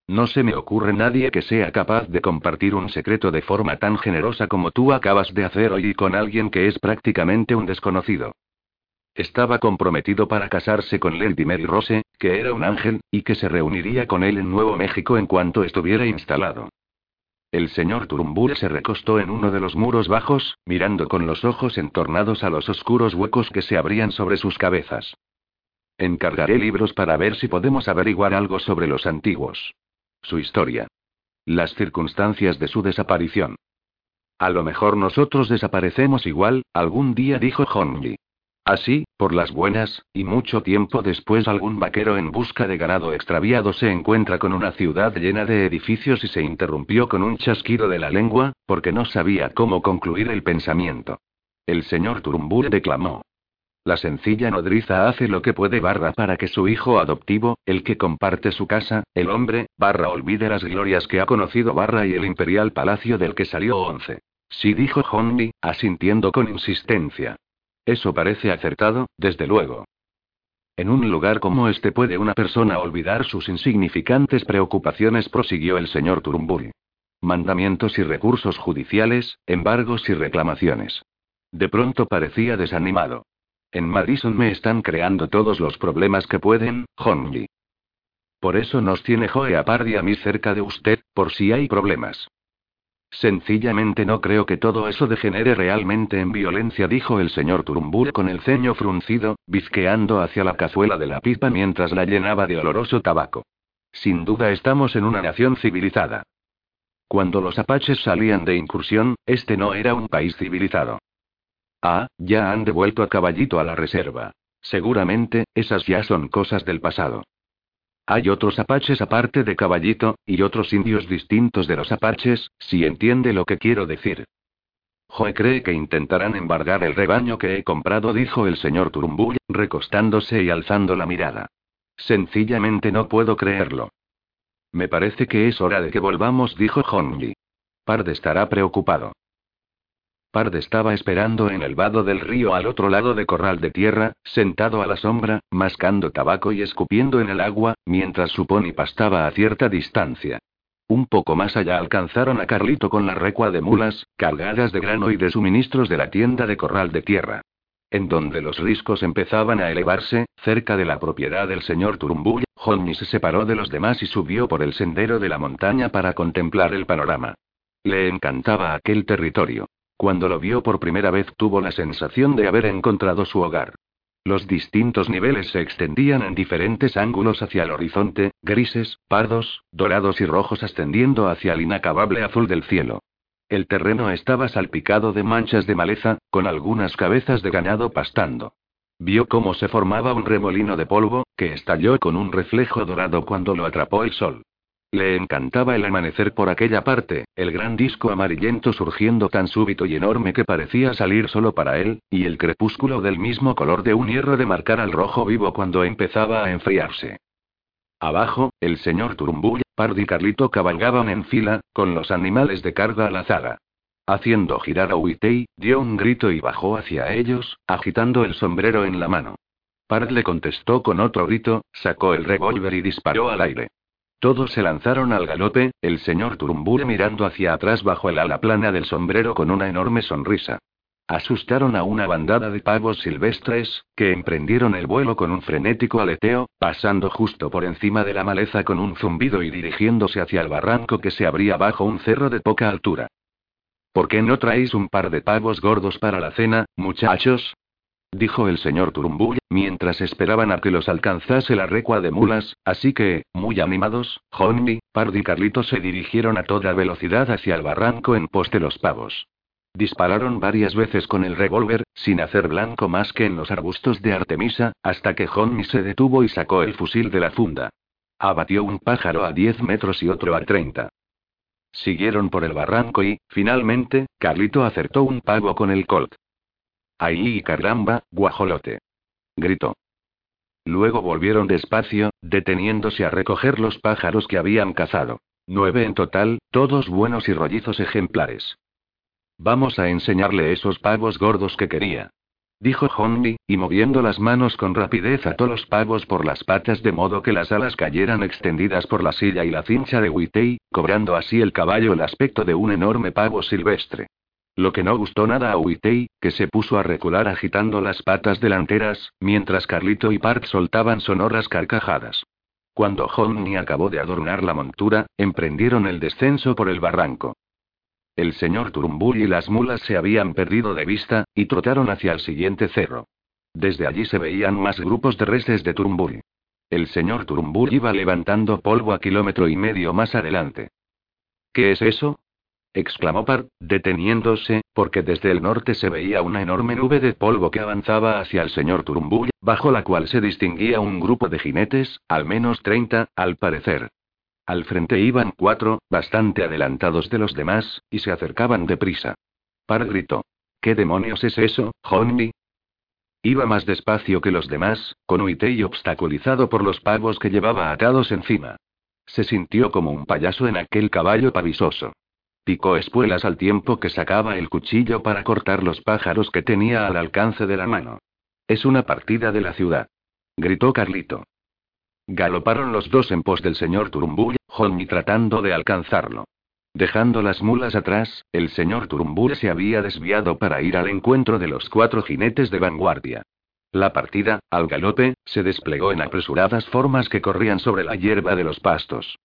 No se me ocurre nadie que sea capaz de compartir un secreto de forma tan generosa como tú acabas de hacer hoy con alguien que es prácticamente un desconocido. Estaba comprometido para casarse con Lady Mary Rose, que era un ángel, y que se reuniría con él en Nuevo México en cuanto estuviera instalado. El señor Turumbur se recostó en uno de los muros bajos, mirando con los ojos entornados a los oscuros huecos que se abrían sobre sus cabezas. Encargaré libros para ver si podemos averiguar algo sobre los antiguos. Su historia. Las circunstancias de su desaparición. A lo mejor nosotros desaparecemos igual, algún día dijo Honji. Así, por las buenas, y mucho tiempo después algún vaquero en busca de ganado extraviado se encuentra con una ciudad llena de edificios y se interrumpió con un chasquido de la lengua, porque no sabía cómo concluir el pensamiento. El señor Turumbur declamó. La sencilla nodriza hace lo que puede barra para que su hijo adoptivo, el que comparte su casa, el hombre, barra olvide las glorias que ha conocido barra y el imperial palacio del que salió once. Sí dijo Honmi, asintiendo con insistencia. Eso parece acertado, desde luego. En un lugar como este puede una persona olvidar sus insignificantes preocupaciones, prosiguió el señor Turumburi. Mandamientos y recursos judiciales, embargos y reclamaciones. De pronto parecía desanimado. En Madison me están creando todos los problemas que pueden, Honji. Por eso nos tiene Joe Pardy a mí cerca de usted, por si hay problemas. Sencillamente no creo que todo eso degenere realmente en violencia, dijo el señor Turumbur con el ceño fruncido, bizqueando hacia la cazuela de la pipa mientras la llenaba de oloroso tabaco. Sin duda estamos en una nación civilizada. Cuando los apaches salían de incursión, este no era un país civilizado. Ah, ya han devuelto a caballito a la reserva. Seguramente, esas ya son cosas del pasado. Hay otros apaches aparte de caballito, y otros indios distintos de los apaches, si entiende lo que quiero decir. Joe cree que intentarán embargar el rebaño que he comprado, dijo el señor Turumbull, recostándose y alzando la mirada. Sencillamente no puedo creerlo. Me parece que es hora de que volvamos, dijo Honji. Pard estará preocupado. Pard estaba esperando en el vado del río al otro lado de corral de tierra, sentado a la sombra, mascando tabaco y escupiendo en el agua, mientras su pony pastaba a cierta distancia. Un poco más allá alcanzaron a Carlito con la recua de mulas, cargadas de grano y de suministros de la tienda de corral de tierra. En donde los riscos empezaban a elevarse, cerca de la propiedad del señor Turumbull, Johnny se separó de los demás y subió por el sendero de la montaña para contemplar el panorama. Le encantaba aquel territorio. Cuando lo vio por primera vez tuvo la sensación de haber encontrado su hogar. Los distintos niveles se extendían en diferentes ángulos hacia el horizonte, grises, pardos, dorados y rojos ascendiendo hacia el inacabable azul del cielo. El terreno estaba salpicado de manchas de maleza, con algunas cabezas de ganado pastando. vio cómo se formaba un remolino de polvo, que estalló con un reflejo dorado cuando lo atrapó el sol. Le encantaba el amanecer por aquella parte, el gran disco amarillento surgiendo tan súbito y enorme que parecía salir solo para él, y el crepúsculo del mismo color de un hierro de marcar al rojo vivo cuando empezaba a enfriarse. Abajo, el señor Turumbull, Pard y Carlito cabalgaban en fila, con los animales de carga a la zaga. Haciendo girar a Uitei, dio un grito y bajó hacia ellos, agitando el sombrero en la mano. Pard le contestó con otro grito, sacó el revólver y disparó al aire. Todos se lanzaron al galope, el señor Turumbure mirando hacia atrás bajo el ala plana del sombrero con una enorme sonrisa. Asustaron a una bandada de pavos silvestres, que emprendieron el vuelo con un frenético aleteo, pasando justo por encima de la maleza con un zumbido y dirigiéndose hacia el barranco que se abría bajo un cerro de poca altura. ¿Por qué no traéis un par de pavos gordos para la cena, muchachos? Dijo el señor Turumbull, mientras esperaban a que los alcanzase la recua de mulas, así que, muy animados, Honey, Pard y Carlito se dirigieron a toda velocidad hacia el barranco en pos de los pavos. Dispararon varias veces con el revólver, sin hacer blanco más que en los arbustos de Artemisa, hasta que Honey se detuvo y sacó el fusil de la funda. Abatió un pájaro a 10 metros y otro a 30. Siguieron por el barranco y, finalmente, Carlito acertó un pavo con el colt. ¡Ahí caramba, guajolote! Gritó. Luego volvieron despacio, deteniéndose a recoger los pájaros que habían cazado. Nueve en total, todos buenos y rollizos ejemplares. Vamos a enseñarle esos pavos gordos que quería. Dijo Honey, y moviendo las manos con rapidez ató los pavos por las patas de modo que las alas cayeran extendidas por la silla y la cincha de Witei, cobrando así el caballo el aspecto de un enorme pavo silvestre. Lo que no gustó nada a Uitei, que se puso a recular agitando las patas delanteras, mientras Carlito y Park soltaban sonoras carcajadas. Cuando Honey acabó de adornar la montura, emprendieron el descenso por el barranco. El señor Turumbull y las mulas se habían perdido de vista, y trotaron hacia el siguiente cerro. Desde allí se veían más grupos de reses de Turumbull. El señor Turumbull iba levantando polvo a kilómetro y medio más adelante. ¿Qué es eso? Exclamó Par, deteniéndose, porque desde el norte se veía una enorme nube de polvo que avanzaba hacia el señor Turumbull, bajo la cual se distinguía un grupo de jinetes, al menos treinta, al parecer. Al frente iban cuatro, bastante adelantados de los demás, y se acercaban deprisa. Par gritó. ¿Qué demonios es eso, Honey? Iba más despacio que los demás, con Uitei obstaculizado por los pavos que llevaba atados encima. Se sintió como un payaso en aquel caballo pavisoso. Picó espuelas al tiempo que sacaba el cuchillo para cortar los pájaros que tenía al alcance de la mano. Es una partida de la ciudad. Gritó Carlito. Galoparon los dos en pos del señor Turumbull, Johnny tratando de alcanzarlo. Dejando las mulas atrás, el señor Turumbull se había desviado para ir al encuentro de los cuatro jinetes de vanguardia. La partida, al galope, se desplegó en apresuradas formas que corrían sobre la hierba de los pastos.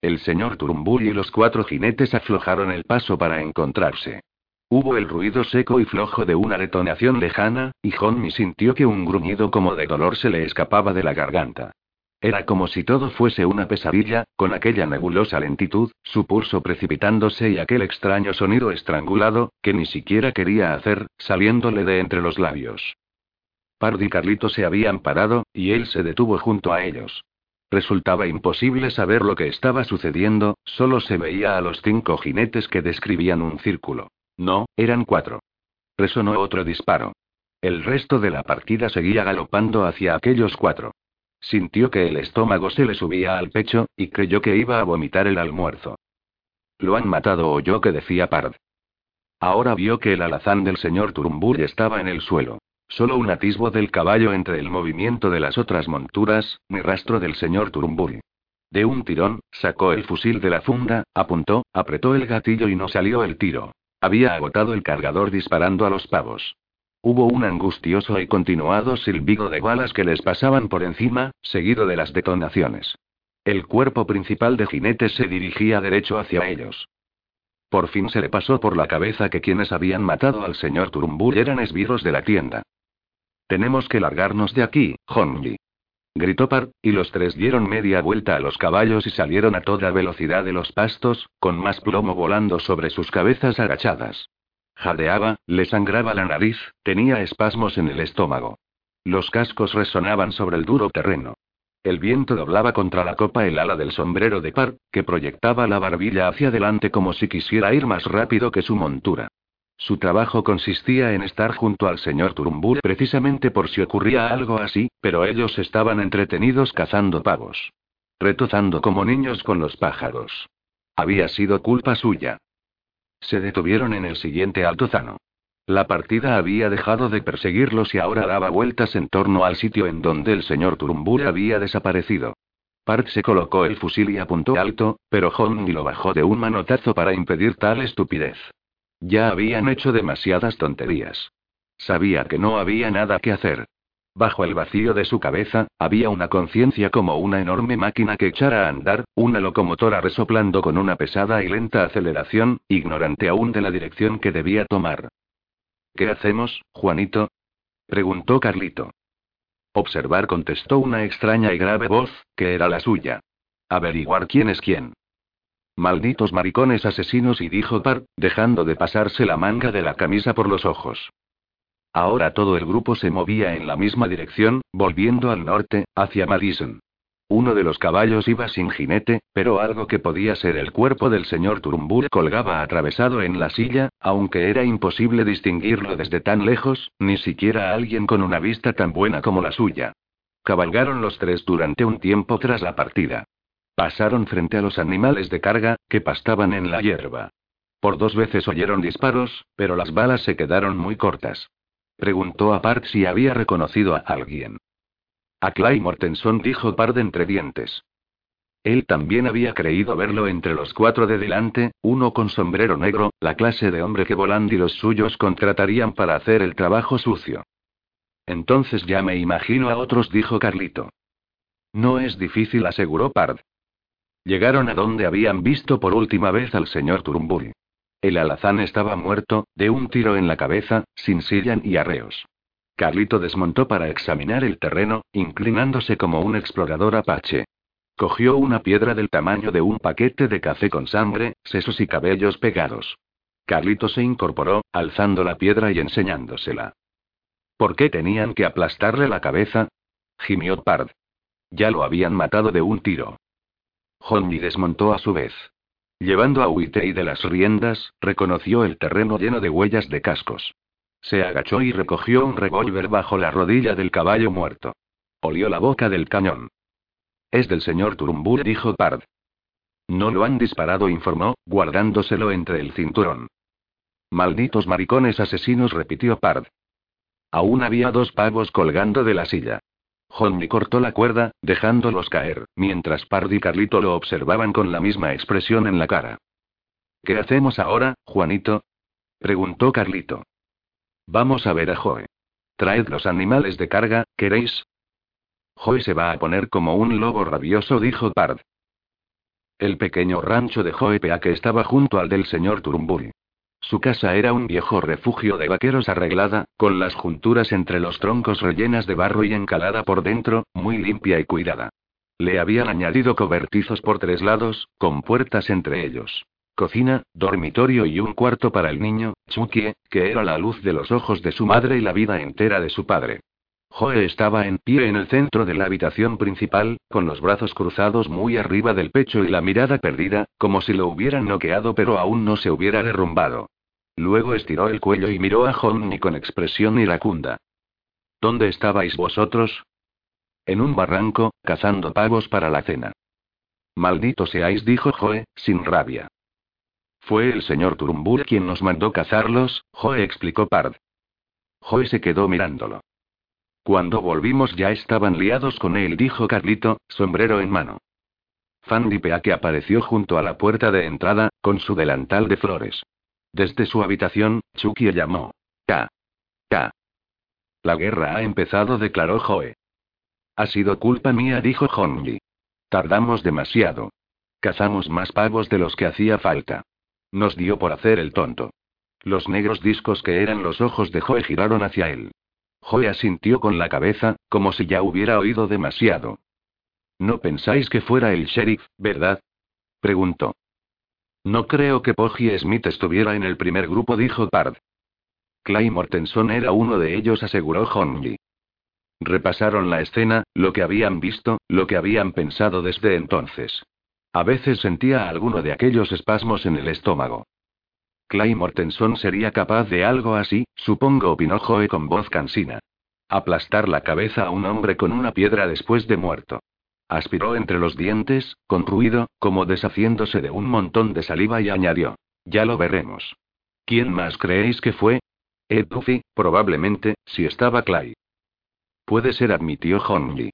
El señor Turumbull y los cuatro jinetes aflojaron el paso para encontrarse. Hubo el ruido seco y flojo de una detonación lejana, y Honmi sintió que un gruñido como de dolor se le escapaba de la garganta. Era como si todo fuese una pesadilla, con aquella nebulosa lentitud, su pulso precipitándose y aquel extraño sonido estrangulado, que ni siquiera quería hacer, saliéndole de entre los labios. Pard y Carlito se habían parado, y él se detuvo junto a ellos. Resultaba imposible saber lo que estaba sucediendo, solo se veía a los cinco jinetes que describían un círculo. No, eran cuatro. Resonó otro disparo. El resto de la partida seguía galopando hacia aquellos cuatro. Sintió que el estómago se le subía al pecho, y creyó que iba a vomitar el almuerzo. Lo han matado, oyó que decía Pard. Ahora vio que el alazán del señor Turumbur estaba en el suelo. Solo un atisbo del caballo entre el movimiento de las otras monturas, ni rastro del señor Turumburi. De un tirón, sacó el fusil de la funda, apuntó, apretó el gatillo y no salió el tiro. Había agotado el cargador disparando a los pavos. Hubo un angustioso y continuado silbido de balas que les pasaban por encima, seguido de las detonaciones. El cuerpo principal de jinetes se dirigía derecho hacia ellos. Por fin se le pasó por la cabeza que quienes habían matado al señor Turumbur eran esbirros de la tienda. Tenemos que largarnos de aquí, Honji. Gritó Par, y los tres dieron media vuelta a los caballos y salieron a toda velocidad de los pastos, con más plomo volando sobre sus cabezas agachadas. Jadeaba, le sangraba la nariz, tenía espasmos en el estómago. Los cascos resonaban sobre el duro terreno. El viento doblaba contra la copa el ala del sombrero de par, que proyectaba la barbilla hacia adelante como si quisiera ir más rápido que su montura. Su trabajo consistía en estar junto al señor Turumbur precisamente por si ocurría algo así, pero ellos estaban entretenidos cazando pavos. Retozando como niños con los pájaros. Había sido culpa suya. Se detuvieron en el siguiente altozano. La partida había dejado de perseguirlos y ahora daba vueltas en torno al sitio en donde el señor Turumbur había desaparecido. Park se colocó el fusil y apuntó alto, pero Hongi lo bajó de un manotazo para impedir tal estupidez. Ya habían hecho demasiadas tonterías. Sabía que no había nada que hacer. Bajo el vacío de su cabeza, había una conciencia como una enorme máquina que echara a andar, una locomotora resoplando con una pesada y lenta aceleración, ignorante aún de la dirección que debía tomar. ¿Qué hacemos, Juanito? preguntó Carlito. Observar contestó una extraña y grave voz, que era la suya. Averiguar quién es quién. Malditos maricones asesinos y dijo Par, dejando de pasarse la manga de la camisa por los ojos. Ahora todo el grupo se movía en la misma dirección, volviendo al norte, hacia Madison. Uno de los caballos iba sin jinete, pero algo que podía ser el cuerpo del señor Turumbur colgaba atravesado en la silla, aunque era imposible distinguirlo desde tan lejos, ni siquiera alguien con una vista tan buena como la suya. Cabalgaron los tres durante un tiempo tras la partida. Pasaron frente a los animales de carga, que pastaban en la hierba. Por dos veces oyeron disparos, pero las balas se quedaron muy cortas. Preguntó a Part si había reconocido a alguien. A Clay Mortenson dijo Part entre dientes. Él también había creído verlo entre los cuatro de delante, uno con sombrero negro, la clase de hombre que Voland y los suyos contratarían para hacer el trabajo sucio. Entonces ya me imagino a otros, dijo Carlito. No es difícil, aseguró Pard. Llegaron a donde habían visto por última vez al señor Turumburi. El alazán estaba muerto, de un tiro en la cabeza, sin silla ni arreos. Carlito desmontó para examinar el terreno, inclinándose como un explorador apache. Cogió una piedra del tamaño de un paquete de café con sangre, sesos y cabellos pegados. Carlito se incorporó, alzando la piedra y enseñándosela. ¿Por qué tenían que aplastarle la cabeza? Gimió Pard. Ya lo habían matado de un tiro. Honey desmontó a su vez. Llevando a Uitei de las riendas, reconoció el terreno lleno de huellas de cascos. Se agachó y recogió un revólver bajo la rodilla del caballo muerto. Olió la boca del cañón. Es del señor Turumbur, dijo Pard. No lo han disparado, informó, guardándoselo entre el cinturón. Malditos maricones asesinos, repitió Pard. Aún había dos pavos colgando de la silla. Johnny cortó la cuerda, dejándolos caer, mientras Pard y Carlito lo observaban con la misma expresión en la cara. ¿Qué hacemos ahora, Juanito? preguntó Carlito. Vamos a ver a Joe. Traed los animales de carga, ¿queréis? Joe se va a poner como un lobo rabioso, dijo Pard. El pequeño rancho de Joe que estaba junto al del señor Turumburi. Su casa era un viejo refugio de vaqueros arreglada, con las junturas entre los troncos rellenas de barro y encalada por dentro, muy limpia y cuidada. Le habían añadido cobertizos por tres lados, con puertas entre ellos. Cocina, dormitorio y un cuarto para el niño, Chukie, que era la luz de los ojos de su madre y la vida entera de su padre. Joe estaba en pie en el centro de la habitación principal, con los brazos cruzados muy arriba del pecho y la mirada perdida, como si lo hubieran noqueado pero aún no se hubiera derrumbado. Luego estiró el cuello y miró a Johnny con expresión iracunda. ¿Dónde estabais vosotros? En un barranco, cazando pavos para la cena. Maldito seáis, dijo Joe, sin rabia. Fue el señor Turumbur quien nos mandó cazarlos, Joe explicó Pard. Joe se quedó mirándolo. Cuando volvimos ya estaban liados con él, dijo Carlito, sombrero en mano. Fanny que apareció junto a la puerta de entrada, con su delantal de flores. Desde su habitación, Chucky llamó. K. K. La guerra ha empezado, declaró Joe. Ha sido culpa mía, dijo Honji. Tardamos demasiado. Cazamos más pavos de los que hacía falta. Nos dio por hacer el tonto. Los negros discos que eran los ojos de Joe giraron hacia él. Joe asintió con la cabeza, como si ya hubiera oído demasiado. No pensáis que fuera el sheriff, ¿verdad? preguntó. No creo que Poggy Smith estuviera en el primer grupo, dijo Pard. Clay Mortenson era uno de ellos, aseguró Honji. Repasaron la escena, lo que habían visto, lo que habían pensado desde entonces. A veces sentía alguno de aquellos espasmos en el estómago. Clay Mortenson sería capaz de algo así, supongo, opinó Joe con voz cansina. Aplastar la cabeza a un hombre con una piedra después de muerto. Aspiró entre los dientes, con ruido, como deshaciéndose de un montón de saliva y añadió. Ya lo veremos. ¿Quién más creéis que fue? Ed Duffy, probablemente, si estaba Clay. Puede ser, admitió Honji.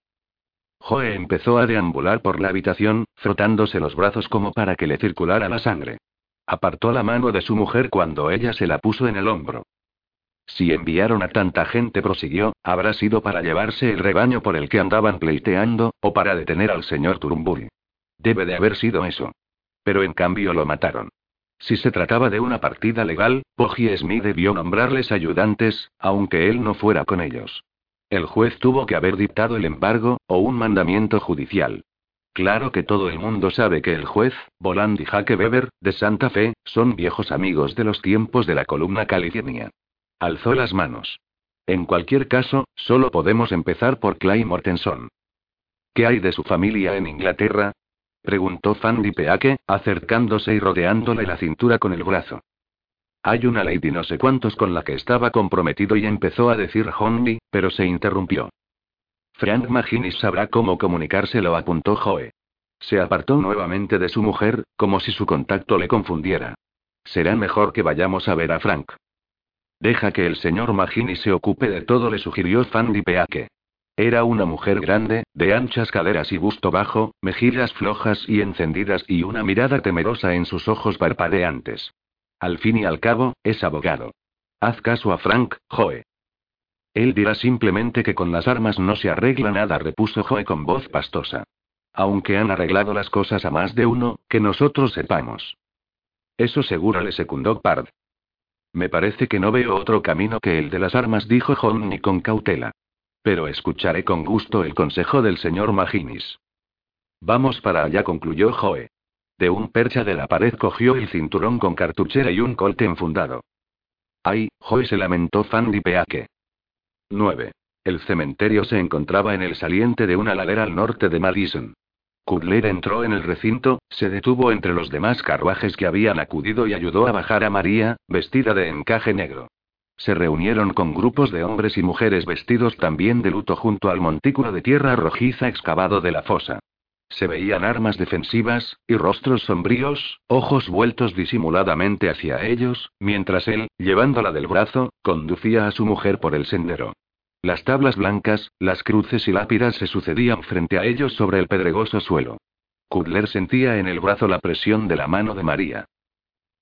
Joe empezó a deambular por la habitación, frotándose los brazos como para que le circulara la sangre. Apartó la mano de su mujer cuando ella se la puso en el hombro. Si enviaron a tanta gente, prosiguió, habrá sido para llevarse el rebaño por el que andaban pleiteando, o para detener al señor Turumburi. Debe de haber sido eso. Pero en cambio lo mataron. Si se trataba de una partida legal, Poggy Smith debió nombrarles ayudantes, aunque él no fuera con ellos. El juez tuvo que haber dictado el embargo, o un mandamiento judicial. Claro que todo el mundo sabe que el juez, Boland y Jaque Weber, de Santa Fe, son viejos amigos de los tiempos de la columna California. Alzó las manos. En cualquier caso, solo podemos empezar por Clay Mortenson. ¿Qué hay de su familia en Inglaterra? Preguntó Fanny Peake, acercándose y rodeándole la cintura con el brazo. Hay una lady no sé cuántos con la que estaba comprometido y empezó a decir Honey, pero se interrumpió. Frank Maginis sabrá cómo comunicárselo, apuntó Joe. Se apartó nuevamente de su mujer, como si su contacto le confundiera. Será mejor que vayamos a ver a Frank. Deja que el señor Maginis se ocupe de todo, le sugirió Fanny Peake. Era una mujer grande, de anchas caderas y busto bajo, mejillas flojas y encendidas y una mirada temerosa en sus ojos parpadeantes. Al fin y al cabo, es abogado. Haz caso a Frank, Joe. Él dirá simplemente que con las armas no se arregla nada, repuso Joe con voz pastosa. Aunque han arreglado las cosas a más de uno, que nosotros sepamos. Eso seguro le secundó Pard. Me parece que no veo otro camino que el de las armas, dijo Honey con cautela. Pero escucharé con gusto el consejo del señor Maginis. Vamos para allá, concluyó Joe. De un percha de la pared cogió el cinturón con cartuchera y un colte enfundado. ¡Ay! Joe se lamentó Fanny Peake. 9. El cementerio se encontraba en el saliente de una ladera al norte de Madison. Cutler entró en el recinto, se detuvo entre los demás carruajes que habían acudido y ayudó a bajar a María, vestida de encaje negro. Se reunieron con grupos de hombres y mujeres vestidos también de luto junto al montículo de tierra rojiza excavado de la fosa. Se veían armas defensivas, y rostros sombríos, ojos vueltos disimuladamente hacia ellos, mientras él, llevándola del brazo, conducía a su mujer por el sendero. Las tablas blancas, las cruces y lápidas se sucedían frente a ellos sobre el pedregoso suelo. Kudler sentía en el brazo la presión de la mano de María.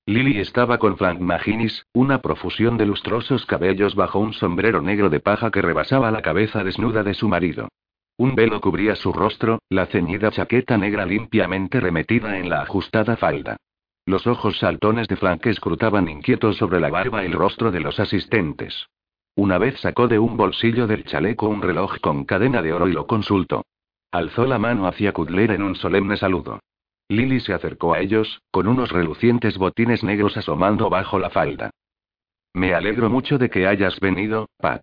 Lily estaba con Frank Maginis, una profusión de lustrosos cabellos bajo un sombrero negro de paja que rebasaba la cabeza desnuda de su marido. Un velo cubría su rostro, la ceñida chaqueta negra limpiamente remetida en la ajustada falda. Los ojos saltones de Frank escrutaban inquietos sobre la barba el rostro de los asistentes. Una vez sacó de un bolsillo del chaleco un reloj con cadena de oro y lo consultó. Alzó la mano hacia Kudler en un solemne saludo. Lily se acercó a ellos, con unos relucientes botines negros asomando bajo la falda. Me alegro mucho de que hayas venido, Pat.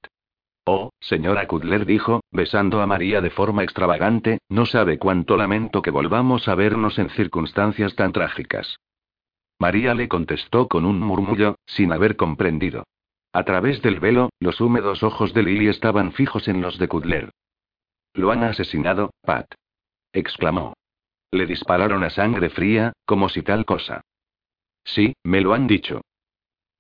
Oh, señora Kudler dijo, besando a María de forma extravagante, no sabe cuánto lamento que volvamos a vernos en circunstancias tan trágicas. María le contestó con un murmullo, sin haber comprendido. A través del velo, los húmedos ojos de Lily estaban fijos en los de Kudler. Lo han asesinado, Pat. exclamó. Le dispararon a sangre fría, como si tal cosa. Sí, me lo han dicho.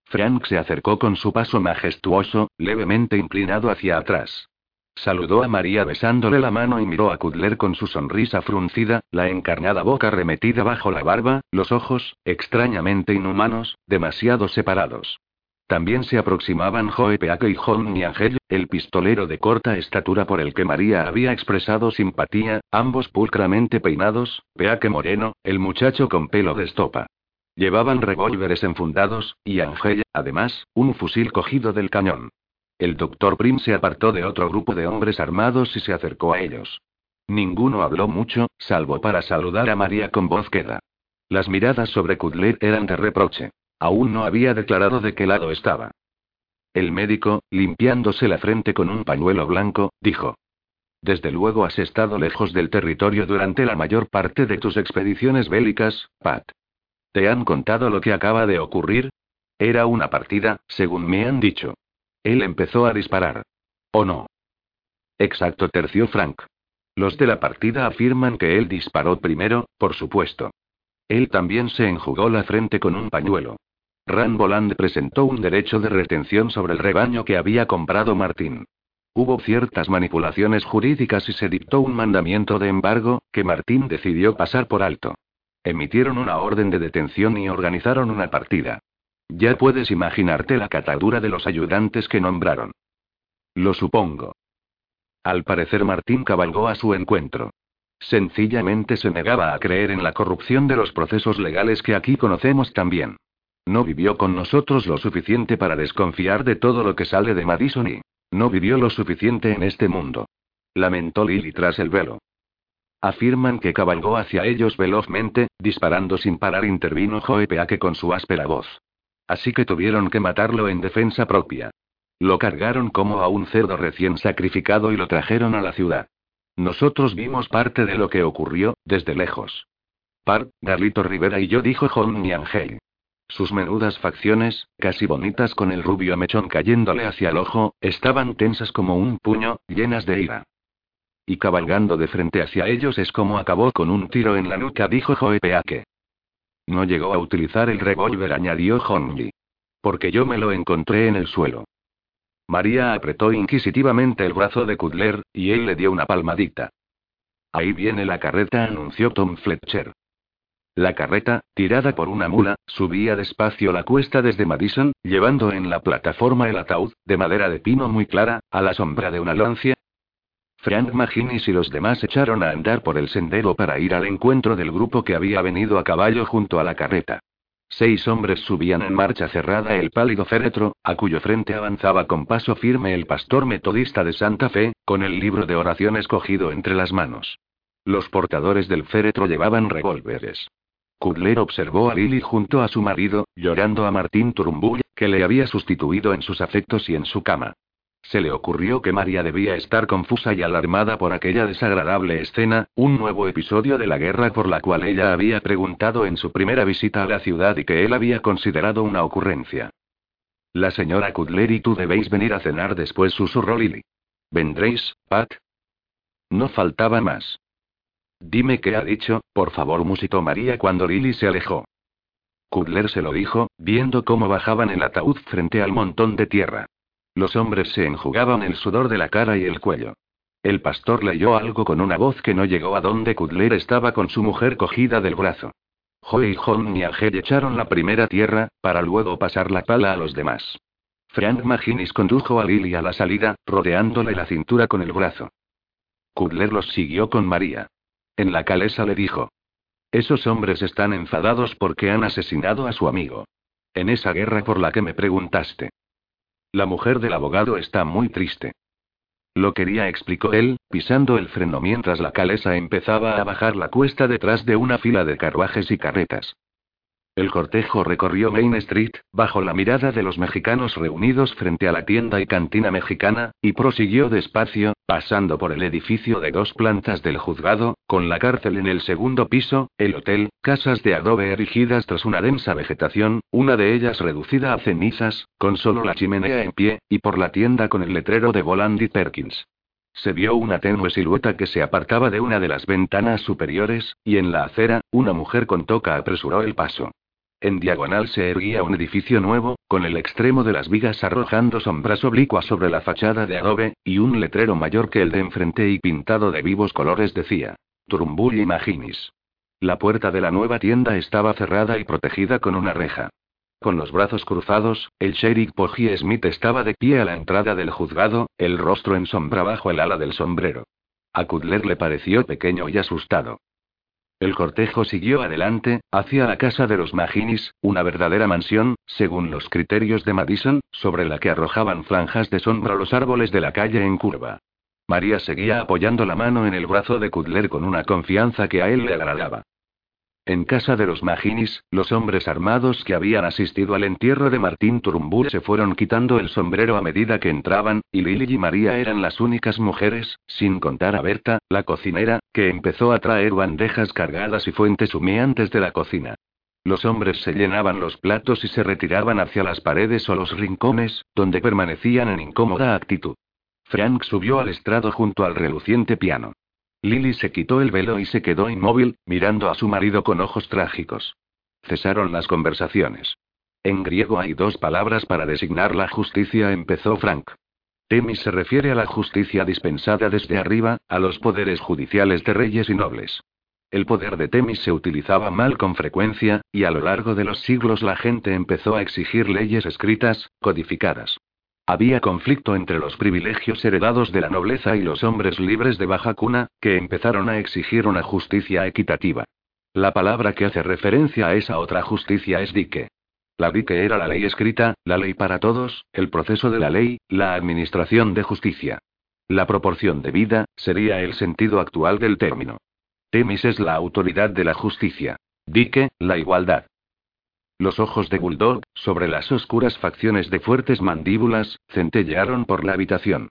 Frank se acercó con su paso majestuoso, levemente inclinado hacia atrás. Saludó a María besándole la mano y miró a Kudler con su sonrisa fruncida, la encarnada boca remetida bajo la barba, los ojos, extrañamente inhumanos, demasiado separados. También se aproximaban Joe Peake y John Angel, el pistolero de corta estatura por el que María había expresado simpatía, ambos pulcramente peinados, Peake moreno, el muchacho con pelo de estopa. Llevaban revólveres enfundados, y Angel, además, un fusil cogido del cañón. El doctor Prim se apartó de otro grupo de hombres armados y se acercó a ellos. Ninguno habló mucho, salvo para saludar a María con voz queda. Las miradas sobre Kudler eran de reproche. Aún no había declarado de qué lado estaba. El médico, limpiándose la frente con un pañuelo blanco, dijo. Desde luego has estado lejos del territorio durante la mayor parte de tus expediciones bélicas, Pat. ¿Te han contado lo que acaba de ocurrir? Era una partida, según me han dicho. Él empezó a disparar. ¿O no? Exacto, terció Frank. Los de la partida afirman que él disparó primero, por supuesto. Él también se enjugó la frente con un pañuelo. Ramboland presentó un derecho de retención sobre el rebaño que había comprado Martín. Hubo ciertas manipulaciones jurídicas y se dictó un mandamiento de embargo, que Martín decidió pasar por alto. Emitieron una orden de detención y organizaron una partida. Ya puedes imaginarte la catadura de los ayudantes que nombraron. Lo supongo. Al parecer Martín cabalgó a su encuentro. Sencillamente se negaba a creer en la corrupción de los procesos legales que aquí conocemos también. No vivió con nosotros lo suficiente para desconfiar de todo lo que sale de Madison y no vivió lo suficiente en este mundo. Lamentó Lily tras el velo. Afirman que cabalgó hacia ellos velozmente, disparando sin parar, intervino Joe Peake con su áspera voz. Así que tuvieron que matarlo en defensa propia. Lo cargaron como a un cerdo recién sacrificado y lo trajeron a la ciudad. Nosotros vimos parte de lo que ocurrió, desde lejos. Par, Garlito Rivera y yo, dijo John Angel. Sus menudas facciones, casi bonitas con el rubio mechón cayéndole hacia el ojo, estaban tensas como un puño, llenas de ira. Y cabalgando de frente hacia ellos es como acabó con un tiro en la nuca, dijo Joe Peake. No llegó a utilizar el revólver, añadió Honji. Porque yo me lo encontré en el suelo. María apretó inquisitivamente el brazo de Kudler, y él le dio una palmadita. Ahí viene la carreta, anunció Tom Fletcher. La carreta, tirada por una mula, subía despacio la cuesta desde Madison, llevando en la plataforma el ataúd, de madera de pino muy clara, a la sombra de una lancia. Frank Maginis y los demás echaron a andar por el sendero para ir al encuentro del grupo que había venido a caballo junto a la carreta. Seis hombres subían en marcha cerrada el pálido féretro, a cuyo frente avanzaba con paso firme el pastor metodista de Santa Fe, con el libro de oraciones cogido entre las manos. Los portadores del féretro llevaban revólveres. Kudler observó a Lily junto a su marido, llorando a Martín Turumbull, que le había sustituido en sus afectos y en su cama. Se le ocurrió que María debía estar confusa y alarmada por aquella desagradable escena, un nuevo episodio de la guerra por la cual ella había preguntado en su primera visita a la ciudad y que él había considerado una ocurrencia. La señora Kudler y tú debéis venir a cenar después, susurró Lily. ¿Vendréis, Pat? No faltaba más. Dime qué ha dicho, por favor, musitó María cuando Lily se alejó. Kudler se lo dijo, viendo cómo bajaban el ataúd frente al montón de tierra. Los hombres se enjugaban el sudor de la cara y el cuello. El pastor leyó algo con una voz que no llegó a donde Kudler estaba con su mujer cogida del brazo. Joe y John y Angel echaron la primera tierra, para luego pasar la pala a los demás. Frank Maginis condujo a Lily a la salida, rodeándole la cintura con el brazo. Kudler los siguió con María. En la calesa le dijo. Esos hombres están enfadados porque han asesinado a su amigo. En esa guerra por la que me preguntaste. La mujer del abogado está muy triste. Lo quería, explicó él, pisando el freno mientras la calesa empezaba a bajar la cuesta detrás de una fila de carruajes y carretas. El cortejo recorrió Main Street, bajo la mirada de los mexicanos reunidos frente a la tienda y cantina mexicana, y prosiguió despacio, pasando por el edificio de dos plantas del juzgado, con la cárcel en el segundo piso, el hotel, casas de adobe erigidas tras una densa vegetación, una de ellas reducida a cenizas, con solo la chimenea en pie, y por la tienda con el letrero de Volandy Perkins. Se vio una tenue silueta que se apartaba de una de las ventanas superiores, y en la acera, una mujer con toca apresuró el paso. En diagonal se erguía un edificio nuevo, con el extremo de las vigas arrojando sombras oblicuas sobre la fachada de adobe, y un letrero mayor que el de enfrente y pintado de vivos colores decía: Turumbull Imaginis. La puerta de la nueva tienda estaba cerrada y protegida con una reja. Con los brazos cruzados, el sheriff Poggy Smith estaba de pie a la entrada del juzgado, el rostro en sombra bajo el ala del sombrero. A Kudler le pareció pequeño y asustado. El cortejo siguió adelante, hacia la casa de los Maginis, una verdadera mansión, según los criterios de Madison, sobre la que arrojaban franjas de sombra los árboles de la calle en curva. María seguía apoyando la mano en el brazo de Kudler con una confianza que a él le agradaba. En casa de los Maginis, los hombres armados que habían asistido al entierro de Martín Turumbur se fueron quitando el sombrero a medida que entraban, y Lily y María eran las únicas mujeres, sin contar a Berta, la cocinera, que empezó a traer bandejas cargadas y fuentes humeantes de la cocina. Los hombres se llenaban los platos y se retiraban hacia las paredes o los rincones, donde permanecían en incómoda actitud. Frank subió al estrado junto al reluciente piano. Lily se quitó el velo y se quedó inmóvil, mirando a su marido con ojos trágicos. Cesaron las conversaciones. En griego hay dos palabras para designar la justicia, empezó Frank. Temis se refiere a la justicia dispensada desde arriba, a los poderes judiciales de reyes y nobles. El poder de Temis se utilizaba mal con frecuencia, y a lo largo de los siglos la gente empezó a exigir leyes escritas, codificadas. Había conflicto entre los privilegios heredados de la nobleza y los hombres libres de baja cuna, que empezaron a exigir una justicia equitativa. La palabra que hace referencia a esa otra justicia es dique. La dique era la ley escrita, la ley para todos, el proceso de la ley, la administración de justicia. La proporción de vida, sería el sentido actual del término. Temis es la autoridad de la justicia. Dique, la igualdad. Los ojos de Bulldog, sobre las oscuras facciones de fuertes mandíbulas, centellearon por la habitación.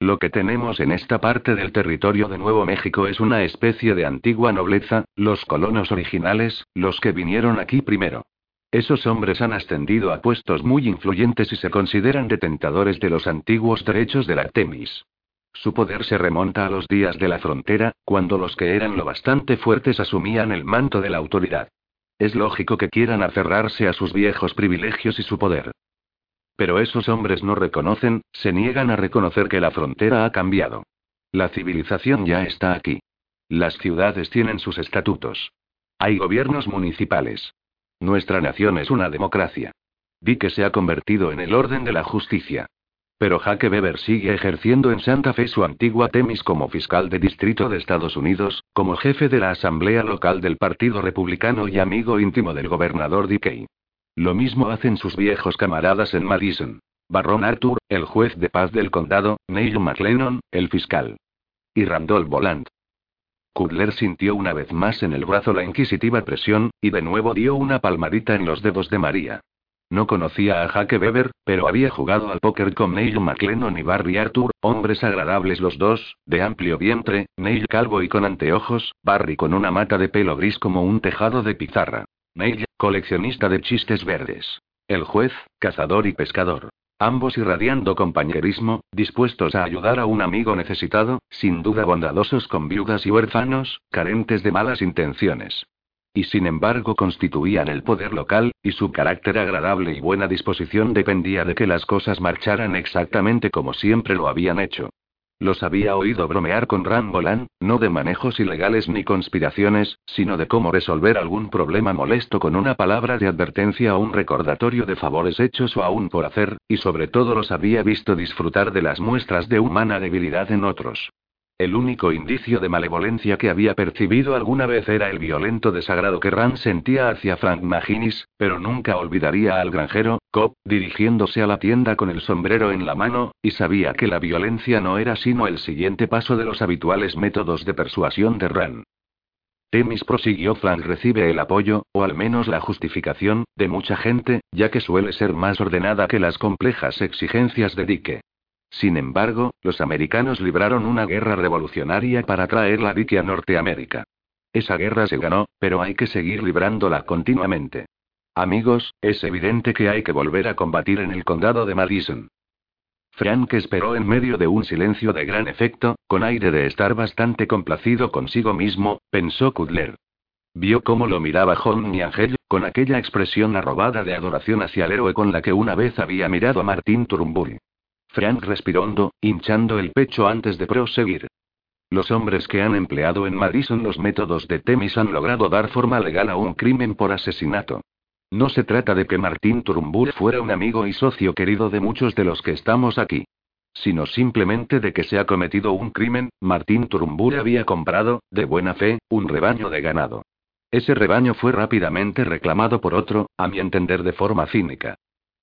Lo que tenemos en esta parte del territorio de Nuevo México es una especie de antigua nobleza, los colonos originales, los que vinieron aquí primero. Esos hombres han ascendido a puestos muy influyentes y se consideran detentadores de los antiguos derechos de la Artemis. Su poder se remonta a los días de la frontera, cuando los que eran lo bastante fuertes asumían el manto de la autoridad. Es lógico que quieran aferrarse a sus viejos privilegios y su poder. Pero esos hombres no reconocen, se niegan a reconocer que la frontera ha cambiado. La civilización ya está aquí. Las ciudades tienen sus estatutos. Hay gobiernos municipales. Nuestra nación es una democracia. Vi que se ha convertido en el orden de la justicia. Pero Jaque Weber sigue ejerciendo en Santa Fe su antigua Temis como fiscal de distrito de Estados Unidos, como jefe de la Asamblea Local del Partido Republicano y amigo íntimo del gobernador Dickey. Lo mismo hacen sus viejos camaradas en Madison. Barron Arthur, el juez de paz del condado, Neil McLennan, el fiscal. Y Randolph Boland. Kudler sintió una vez más en el brazo la inquisitiva presión, y de nuevo dio una palmadita en los dedos de María. No conocía a Jaque Weber, pero había jugado al póker con Neil McLennan y Barry Arthur, hombres agradables los dos, de amplio vientre, Neil calvo y con anteojos, Barry con una mata de pelo gris como un tejado de pizarra. Neil, coleccionista de chistes verdes. El juez, cazador y pescador. Ambos irradiando compañerismo, dispuestos a ayudar a un amigo necesitado, sin duda bondadosos con viudas y huérfanos, carentes de malas intenciones. Y sin embargo constituían el poder local, y su carácter agradable y buena disposición dependía de que las cosas marcharan exactamente como siempre lo habían hecho. Los había oído bromear con Rambolan, no de manejos ilegales ni conspiraciones, sino de cómo resolver algún problema molesto con una palabra de advertencia o un recordatorio de favores hechos o aún por hacer, y sobre todo los había visto disfrutar de las muestras de humana debilidad en otros. El único indicio de malevolencia que había percibido alguna vez era el violento desagrado que Rand sentía hacia Frank Maginis, pero nunca olvidaría al granjero, Cobb, dirigiéndose a la tienda con el sombrero en la mano, y sabía que la violencia no era sino el siguiente paso de los habituales métodos de persuasión de Rand. Temis prosiguió Frank recibe el apoyo, o al menos la justificación, de mucha gente, ya que suele ser más ordenada que las complejas exigencias de Dike. Sin embargo, los americanos libraron una guerra revolucionaria para traer la dique a Norteamérica. Esa guerra se ganó, pero hay que seguir librándola continuamente. Amigos, es evidente que hay que volver a combatir en el condado de Madison. Frank esperó en medio de un silencio de gran efecto, con aire de estar bastante complacido consigo mismo, pensó Kudler. Vio cómo lo miraba John y Angel, con aquella expresión arrobada de adoración hacia el héroe con la que una vez había mirado a Martín Turumburi. Frank respiró hinchando el pecho antes de proseguir. Los hombres que han empleado en Madison los métodos de Temis han logrado dar forma legal a un crimen por asesinato. No se trata de que Martín Turumbur fuera un amigo y socio querido de muchos de los que estamos aquí. Sino simplemente de que se ha cometido un crimen, Martín Turumbur había comprado, de buena fe, un rebaño de ganado. Ese rebaño fue rápidamente reclamado por otro, a mi entender de forma cínica.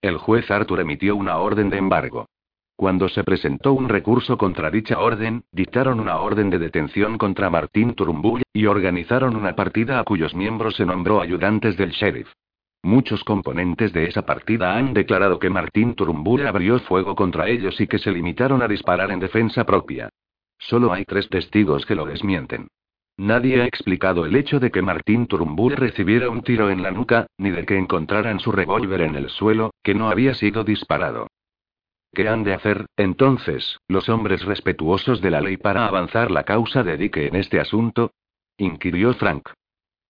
El juez Arthur emitió una orden de embargo. Cuando se presentó un recurso contra dicha orden, dictaron una orden de detención contra Martín Turumbull, y organizaron una partida a cuyos miembros se nombró ayudantes del sheriff. Muchos componentes de esa partida han declarado que Martín Turumbull abrió fuego contra ellos y que se limitaron a disparar en defensa propia. Solo hay tres testigos que lo desmienten. Nadie ha explicado el hecho de que Martín Turumbull recibiera un tiro en la nuca, ni de que encontraran su revólver en el suelo, que no había sido disparado. ¿Qué han de hacer, entonces, los hombres respetuosos de la ley para avanzar la causa de Dick en este asunto? inquirió Frank.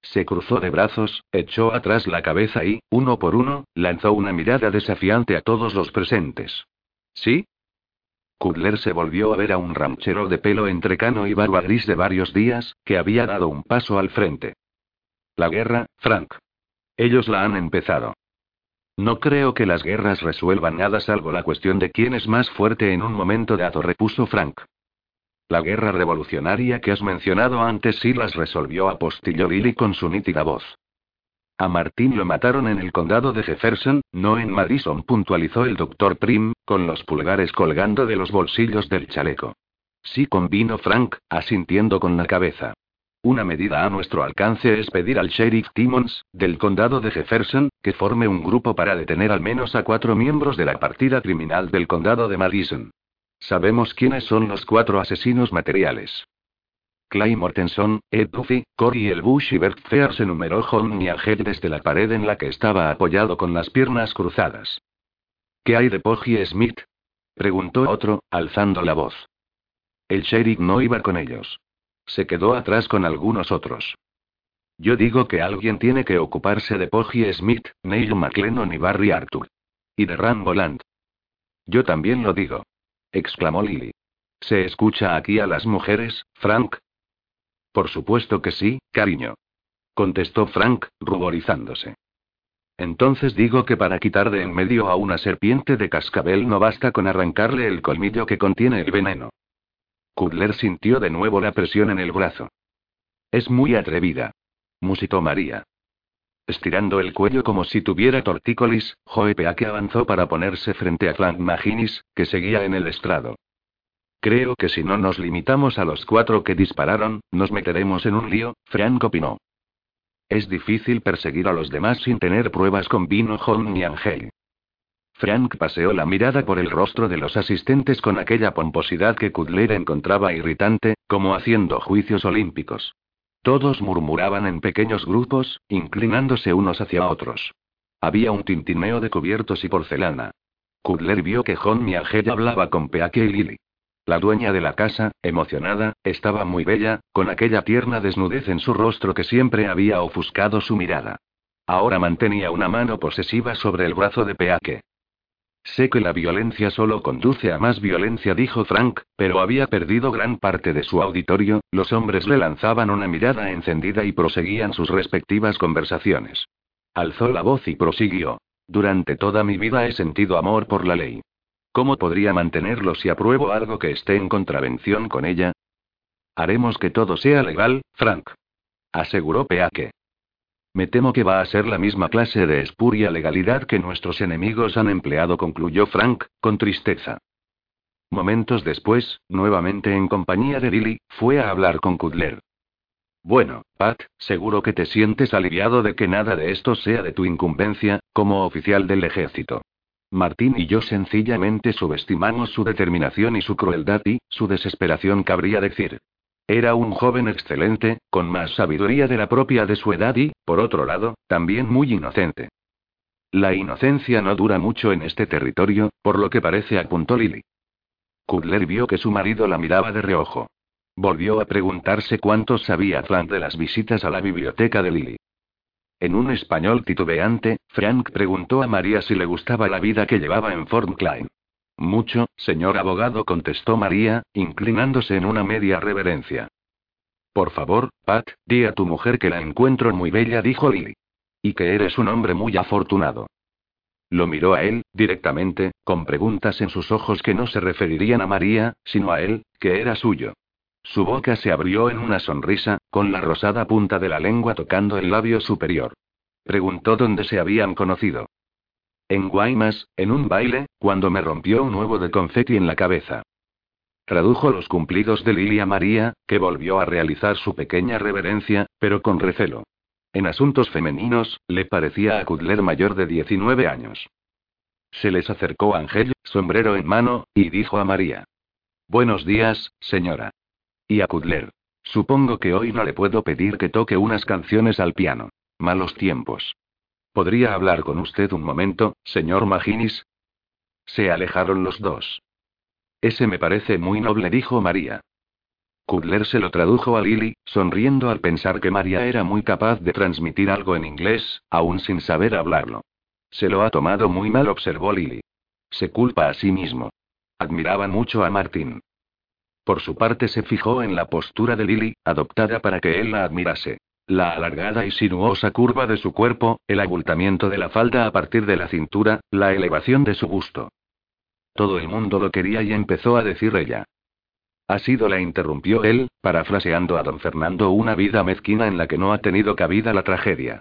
Se cruzó de brazos, echó atrás la cabeza y, uno por uno, lanzó una mirada desafiante a todos los presentes. ¿Sí? Kudler se volvió a ver a un ranchero de pelo entrecano y barba gris de varios días, que había dado un paso al frente. La guerra, Frank. Ellos la han empezado. No creo que las guerras resuelvan nada salvo la cuestión de quién es más fuerte en un momento dado, repuso Frank. La guerra revolucionaria que has mencionado antes sí las resolvió, apostilló Lily con su nítida voz. A Martín lo mataron en el condado de Jefferson, no en Madison, puntualizó el doctor Prim, con los pulgares colgando de los bolsillos del chaleco. Sí convino Frank, asintiendo con la cabeza. Una medida a nuestro alcance es pedir al sheriff Timmons, del condado de Jefferson, que forme un grupo para detener al menos a cuatro miembros de la partida criminal del condado de Madison. Sabemos quiénes son los cuatro asesinos materiales. Clay Mortenson, Ed Duffy, Cory el Bush y Bert Fear se numeró John y Angel desde la pared en la que estaba apoyado con las piernas cruzadas. ¿Qué hay de Poggy Smith? preguntó otro, alzando la voz. El sheriff no iba con ellos. Se quedó atrás con algunos otros. Yo digo que alguien tiene que ocuparse de Poggy Smith, Neil McLennan y Barry Arthur. Y de Ramboland. Yo también lo digo. exclamó Lily. ¿Se escucha aquí a las mujeres, Frank? Por supuesto que sí, cariño. Contestó Frank, ruborizándose. Entonces digo que para quitar de en medio a una serpiente de cascabel no basta con arrancarle el colmillo que contiene el veneno. Kudler sintió de nuevo la presión en el brazo. Es muy atrevida. Musitó María. Estirando el cuello como si tuviera tortícolis, Joe Peake avanzó para ponerse frente a Frank Maginis, que seguía en el estrado. Creo que si no nos limitamos a los cuatro que dispararon, nos meteremos en un lío, Frank opinó. Es difícil perseguir a los demás sin tener pruebas con Vino John y Angel. Frank paseó la mirada por el rostro de los asistentes con aquella pomposidad que Kudler encontraba irritante, como haciendo juicios olímpicos. Todos murmuraban en pequeños grupos, inclinándose unos hacia otros. Había un tintineo de cubiertos y porcelana. Kudler vio que John Miagel hablaba con Peake y Lily. La dueña de la casa, emocionada, estaba muy bella, con aquella tierna desnudez en su rostro que siempre había ofuscado su mirada. Ahora mantenía una mano posesiva sobre el brazo de Peake. Sé que la violencia solo conduce a más violencia, dijo Frank, pero había perdido gran parte de su auditorio, los hombres le lanzaban una mirada encendida y proseguían sus respectivas conversaciones. Alzó la voz y prosiguió. Durante toda mi vida he sentido amor por la ley. ¿Cómo podría mantenerlo si apruebo algo que esté en contravención con ella? Haremos que todo sea legal, Frank. Aseguró Peake. Me temo que va a ser la misma clase de espuria legalidad que nuestros enemigos han empleado, concluyó Frank, con tristeza. Momentos después, nuevamente en compañía de Billy, fue a hablar con Kudler. Bueno, Pat, seguro que te sientes aliviado de que nada de esto sea de tu incumbencia, como oficial del ejército. Martín y yo sencillamente subestimamos su determinación y su crueldad y, su desesperación cabría decir. Era un joven excelente, con más sabiduría de la propia de su edad y, por otro lado, también muy inocente. La inocencia no dura mucho en este territorio, por lo que parece, apuntó Lily. Kudler vio que su marido la miraba de reojo. Volvió a preguntarse cuánto sabía Frank de las visitas a la biblioteca de Lily. En un español titubeante, Frank preguntó a María si le gustaba la vida que llevaba en Fort Klein. Mucho, señor abogado, contestó María, inclinándose en una media reverencia. Por favor, Pat, di a tu mujer que la encuentro muy bella, dijo Lily. Y que eres un hombre muy afortunado. Lo miró a él, directamente, con preguntas en sus ojos que no se referirían a María, sino a él, que era suyo. Su boca se abrió en una sonrisa, con la rosada punta de la lengua tocando el labio superior. Preguntó dónde se habían conocido. En Guaymas, en un baile, cuando me rompió un huevo de confeti en la cabeza. Tradujo los cumplidos de Lilia María, que volvió a realizar su pequeña reverencia, pero con recelo. En asuntos femeninos, le parecía a Kudler mayor de 19 años. Se les acercó Ángel, sombrero en mano, y dijo a María. Buenos días, señora. Y a Kudler. Supongo que hoy no le puedo pedir que toque unas canciones al piano. Malos tiempos. ¿Podría hablar con usted un momento, señor Maginis? Se alejaron los dos. Ese me parece muy noble, dijo María. Kudler se lo tradujo a Lily, sonriendo al pensar que María era muy capaz de transmitir algo en inglés, aún sin saber hablarlo. Se lo ha tomado muy mal, observó Lily. Se culpa a sí mismo. Admiraba mucho a Martín. Por su parte se fijó en la postura de Lily, adoptada para que él la admirase. La alargada y sinuosa curva de su cuerpo, el abultamiento de la falda a partir de la cintura, la elevación de su busto. Todo el mundo lo quería y empezó a decir ella. Ha sido la interrumpió él, parafraseando a don Fernando una vida mezquina en la que no ha tenido cabida la tragedia.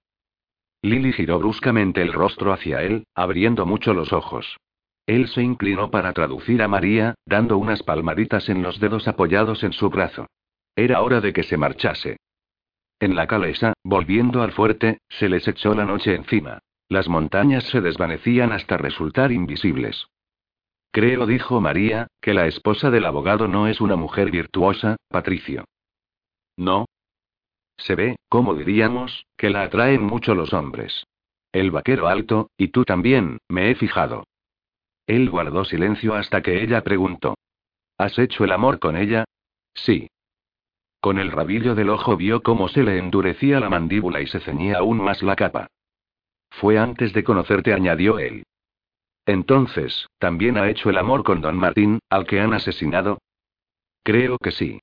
Lily giró bruscamente el rostro hacia él, abriendo mucho los ojos. Él se inclinó para traducir a María, dando unas palmaditas en los dedos apoyados en su brazo. Era hora de que se marchase. En la calesa, volviendo al fuerte, se les echó la noche encima. Las montañas se desvanecían hasta resultar invisibles. Creo, dijo María, que la esposa del abogado no es una mujer virtuosa, Patricio. No, se ve, como diríamos, que la atraen mucho los hombres. El vaquero alto, y tú también, me he fijado. Él guardó silencio hasta que ella preguntó. ¿Has hecho el amor con ella? Sí. Con el rabillo del ojo vio cómo se le endurecía la mandíbula y se ceñía aún más la capa. Fue antes de conocerte, añadió él. Entonces, ¿también ha hecho el amor con don Martín, al que han asesinado? Creo que sí.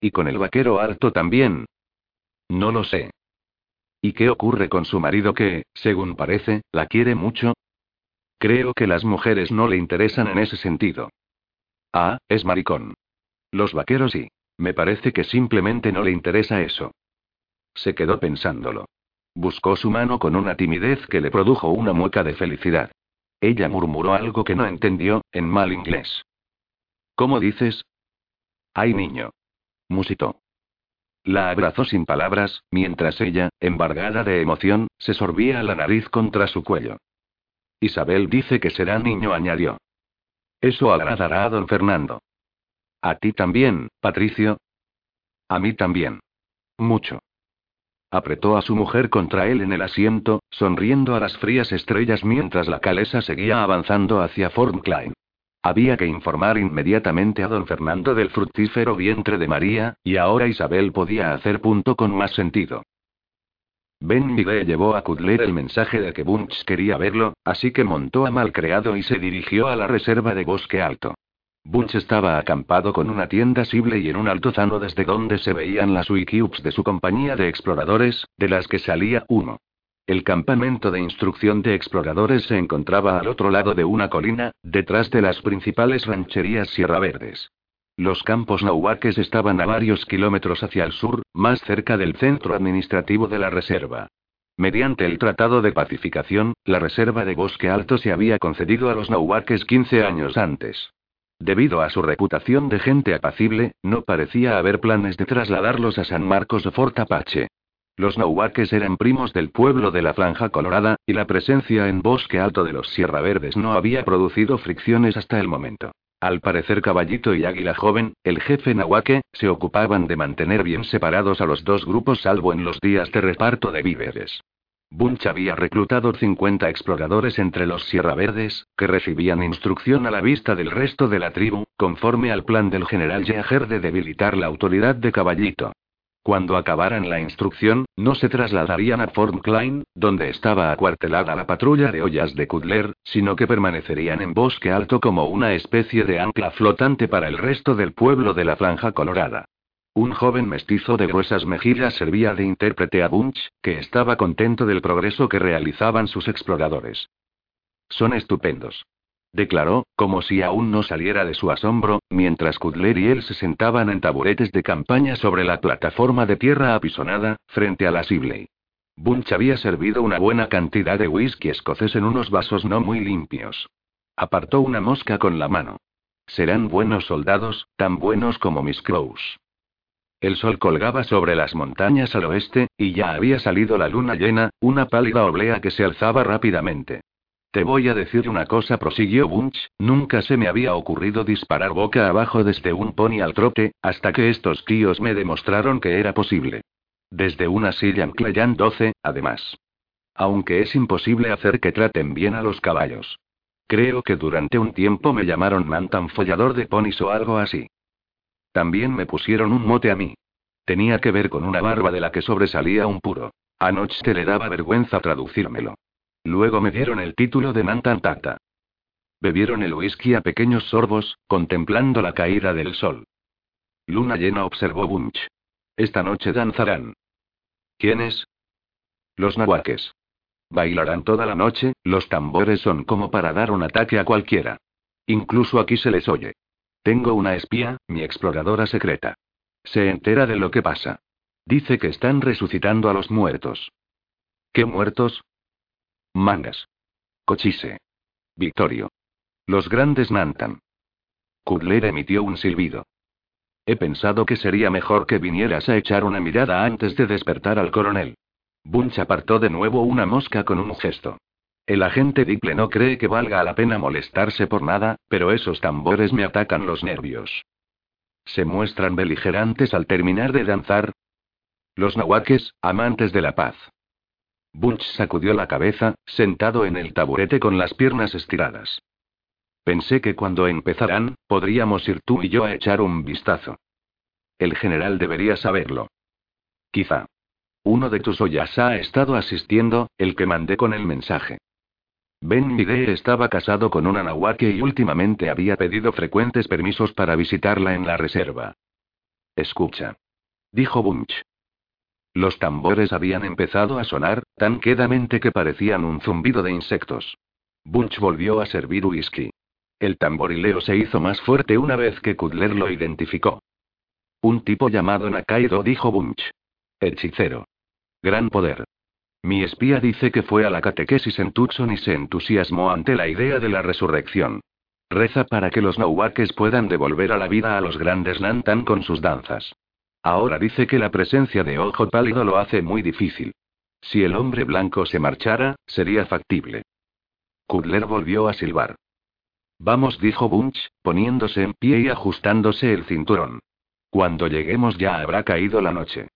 ¿Y con el vaquero alto también? No lo sé. ¿Y qué ocurre con su marido que, según parece, la quiere mucho? Creo que las mujeres no le interesan en ese sentido. Ah, es maricón. Los vaqueros sí. Me parece que simplemente no le interesa eso. Se quedó pensándolo. Buscó su mano con una timidez que le produjo una mueca de felicidad. Ella murmuró algo que no entendió, en mal inglés. ¿Cómo dices? Ay, niño. Musitó. La abrazó sin palabras, mientras ella, embargada de emoción, se sorbía la nariz contra su cuello. Isabel dice que será niño, añadió. Eso agradará a don Fernando. A ti también, Patricio. A mí también. Mucho. Apretó a su mujer contra él en el asiento, sonriendo a las frías estrellas mientras la calesa seguía avanzando hacia Fort Klein. Había que informar inmediatamente a don Fernando del fructífero vientre de María, y ahora Isabel podía hacer punto con más sentido. Ben Miguel llevó a Kudler el mensaje de que Bunch quería verlo, así que montó a malcreado y se dirigió a la reserva de Bosque Alto. Bunch estaba acampado con una tienda Sible y en un altozano desde donde se veían las wikibs de su compañía de exploradores, de las que salía uno. El campamento de instrucción de exploradores se encontraba al otro lado de una colina, detrás de las principales rancherías Sierra Verdes. Los campos nahuaques estaban a varios kilómetros hacia el sur, más cerca del centro administrativo de la reserva. Mediante el Tratado de Pacificación, la reserva de Bosque Alto se había concedido a los nahuaques 15 años antes. Debido a su reputación de gente apacible, no parecía haber planes de trasladarlos a San Marcos o Fort Apache. Los nahuaques eran primos del pueblo de la Franja Colorada, y la presencia en bosque alto de los Sierra Verdes no había producido fricciones hasta el momento. Al parecer Caballito y Águila Joven, el jefe nahuaque, se ocupaban de mantener bien separados a los dos grupos salvo en los días de reparto de víveres. Bunch había reclutado 50 exploradores entre los Sierra Verdes, que recibían instrucción a la vista del resto de la tribu, conforme al plan del general Yeager de debilitar la autoridad de Caballito. Cuando acabaran la instrucción, no se trasladarían a Fort Klein, donde estaba acuartelada la patrulla de ollas de Kudler, sino que permanecerían en Bosque Alto como una especie de ancla flotante para el resto del pueblo de la Franja Colorada. Un joven mestizo de gruesas mejillas servía de intérprete a Bunch, que estaba contento del progreso que realizaban sus exploradores. Son estupendos declaró, como si aún no saliera de su asombro, mientras Kudler y él se sentaban en taburetes de campaña sobre la plataforma de tierra apisonada, frente a la Sibley. Bunch había servido una buena cantidad de whisky escocés en unos vasos no muy limpios. Apartó una mosca con la mano. Serán buenos soldados, tan buenos como mis crows. El sol colgaba sobre las montañas al oeste, y ya había salido la luna llena, una pálida oblea que se alzaba rápidamente. Te voy a decir una cosa, prosiguió Bunch, nunca se me había ocurrido disparar boca abajo desde un pony al trote, hasta que estos tíos me demostraron que era posible. Desde una silla en 12, además. Aunque es imposible hacer que traten bien a los caballos. Creo que durante un tiempo me llamaron Mantan follador de ponis o algo así. También me pusieron un mote a mí. Tenía que ver con una barba de la que sobresalía un puro. Anoche le daba vergüenza traducírmelo. Luego me dieron el título de Mantan Tata. Bebieron el whisky a pequeños sorbos, contemplando la caída del sol. Luna llena observó Bunch. Esta noche danzarán. ¿Quiénes? Los nahuaques. Bailarán toda la noche, los tambores son como para dar un ataque a cualquiera. Incluso aquí se les oye. Tengo una espía, mi exploradora secreta. Se entera de lo que pasa. Dice que están resucitando a los muertos. ¿Qué muertos? Mangas. Cochise. Victorio. Los grandes Nantan. Kudler emitió un silbido. He pensado que sería mejor que vinieras a echar una mirada antes de despertar al coronel. Bunch apartó de nuevo una mosca con un gesto. El agente Dipple no cree que valga la pena molestarse por nada, pero esos tambores me atacan los nervios. ¿Se muestran beligerantes al terminar de danzar? Los nahuaques, amantes de la paz. Bunch sacudió la cabeza, sentado en el taburete con las piernas estiradas. Pensé que cuando empezarán, podríamos ir tú y yo a echar un vistazo. El general debería saberlo. Quizá. Uno de tus ollas ha estado asistiendo, el que mandé con el mensaje. Ben Miguel estaba casado con una nahuaque y últimamente había pedido frecuentes permisos para visitarla en la reserva. Escucha. Dijo Bunch. Los tambores habían empezado a sonar, tan quedamente que parecían un zumbido de insectos. Bunch volvió a servir whisky. El tamborileo se hizo más fuerte una vez que Kudler lo identificó. Un tipo llamado Nakaido dijo Bunch. Hechicero. Gran poder. Mi espía dice que fue a la catequesis en Tucson y se entusiasmó ante la idea de la resurrección. Reza para que los nauaques puedan devolver a la vida a los grandes Nantan con sus danzas. Ahora dice que la presencia de Ojo Pálido lo hace muy difícil. Si el hombre blanco se marchara, sería factible. Kudler volvió a silbar. Vamos, dijo Bunch, poniéndose en pie y ajustándose el cinturón. Cuando lleguemos ya habrá caído la noche.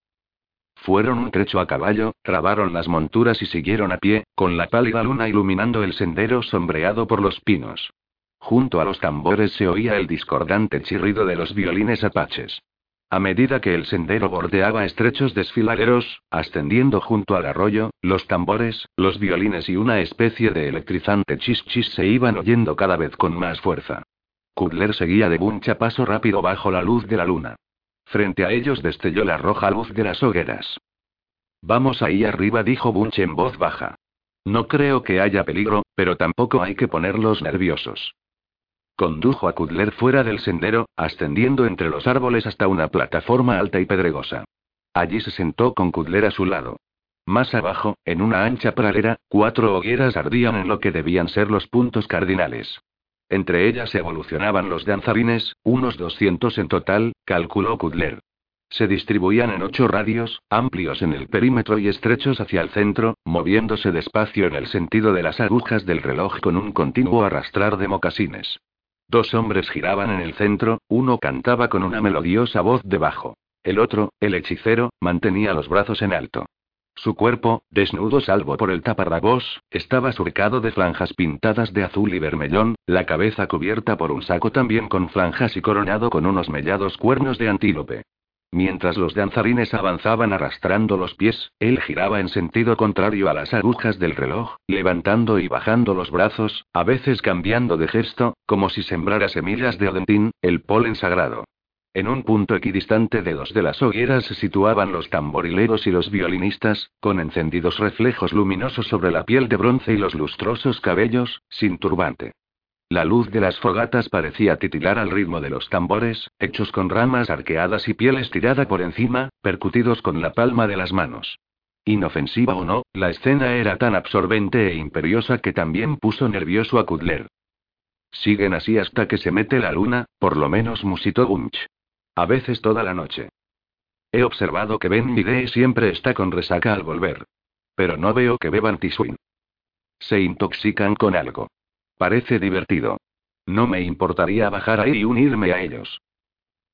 Fueron un trecho a caballo, trabaron las monturas y siguieron a pie, con la pálida luna iluminando el sendero sombreado por los pinos. Junto a los tambores se oía el discordante chirrido de los violines apaches. A medida que el sendero bordeaba estrechos desfiladeros, ascendiendo junto al arroyo, los tambores, los violines y una especie de electrizante chis-chis se iban oyendo cada vez con más fuerza. Kudler seguía de buncha paso rápido bajo la luz de la luna. Frente a ellos destelló la roja luz de las hogueras. Vamos ahí arriba, dijo Bunch en voz baja. No creo que haya peligro, pero tampoco hay que ponerlos nerviosos. Condujo a Kudler fuera del sendero, ascendiendo entre los árboles hasta una plataforma alta y pedregosa. Allí se sentó con Kudler a su lado. Más abajo, en una ancha pradera, cuatro hogueras ardían en lo que debían ser los puntos cardinales. Entre ellas evolucionaban los danzarines, unos 200 en total, calculó Kudler. Se distribuían en ocho radios, amplios en el perímetro y estrechos hacia el centro, moviéndose despacio en el sentido de las agujas del reloj con un continuo arrastrar de mocasines. Dos hombres giraban en el centro, uno cantaba con una melodiosa voz debajo. El otro, el hechicero, mantenía los brazos en alto. Su cuerpo, desnudo salvo por el taparrabos, estaba surcado de franjas pintadas de azul y vermellón, la cabeza cubierta por un saco también con franjas y coronado con unos mellados cuernos de antílope. Mientras los danzarines avanzaban arrastrando los pies, él giraba en sentido contrario a las agujas del reloj, levantando y bajando los brazos, a veces cambiando de gesto, como si sembrara semillas de odentín, el polen sagrado. En un punto equidistante de dos de las hogueras se situaban los tamborileros y los violinistas, con encendidos reflejos luminosos sobre la piel de bronce y los lustrosos cabellos, sin turbante. La luz de las fogatas parecía titilar al ritmo de los tambores, hechos con ramas arqueadas y piel estirada por encima, percutidos con la palma de las manos. Inofensiva o no, la escena era tan absorbente e imperiosa que también puso nervioso a Kudler. Siguen así hasta que se mete la luna, por lo menos musitó Bunch. A veces toda la noche. He observado que Ben Midei siempre está con resaca al volver. Pero no veo que beban Tiswin. Se intoxican con algo. Parece divertido. No me importaría bajar ahí y unirme a ellos.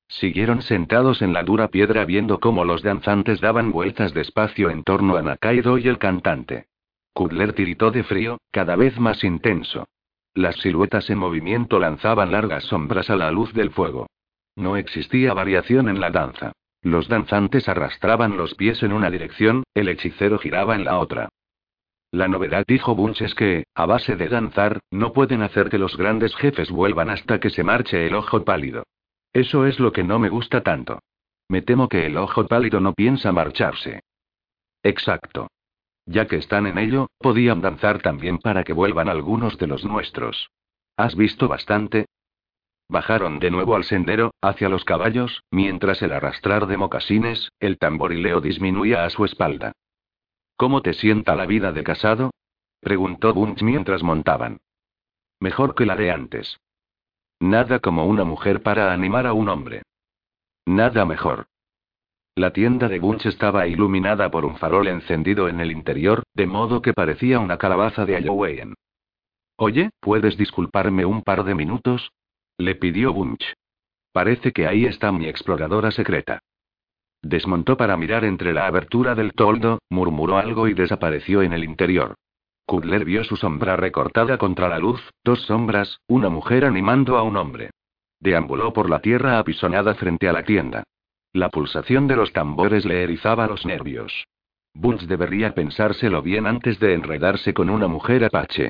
Siguieron sentados en la dura piedra viendo cómo los danzantes daban vueltas despacio en torno a Nakaido y el cantante. Kudler tiritó de frío, cada vez más intenso. Las siluetas en movimiento lanzaban largas sombras a la luz del fuego. No existía variación en la danza. Los danzantes arrastraban los pies en una dirección, el hechicero giraba en la otra. La novedad, dijo Bunch, es que, a base de danzar, no pueden hacer que los grandes jefes vuelvan hasta que se marche el ojo pálido. Eso es lo que no me gusta tanto. Me temo que el ojo pálido no piensa marcharse. Exacto. Ya que están en ello, podían danzar también para que vuelvan algunos de los nuestros. ¿Has visto bastante? Bajaron de nuevo al sendero, hacia los caballos, mientras el arrastrar de mocasines, el tamborileo disminuía a su espalda. ¿Cómo te sienta la vida de casado? preguntó Bunch mientras montaban. Mejor que la de antes. Nada como una mujer para animar a un hombre. Nada mejor. La tienda de Bunch estaba iluminada por un farol encendido en el interior, de modo que parecía una calabaza de Halloween. Oye, ¿puedes disculparme un par de minutos? Le pidió Bunch. Parece que ahí está mi exploradora secreta. Desmontó para mirar entre la abertura del toldo, murmuró algo y desapareció en el interior. Kudler vio su sombra recortada contra la luz, dos sombras, una mujer animando a un hombre. Deambuló por la tierra apisonada frente a la tienda. La pulsación de los tambores le erizaba los nervios. Bunch debería pensárselo bien antes de enredarse con una mujer apache.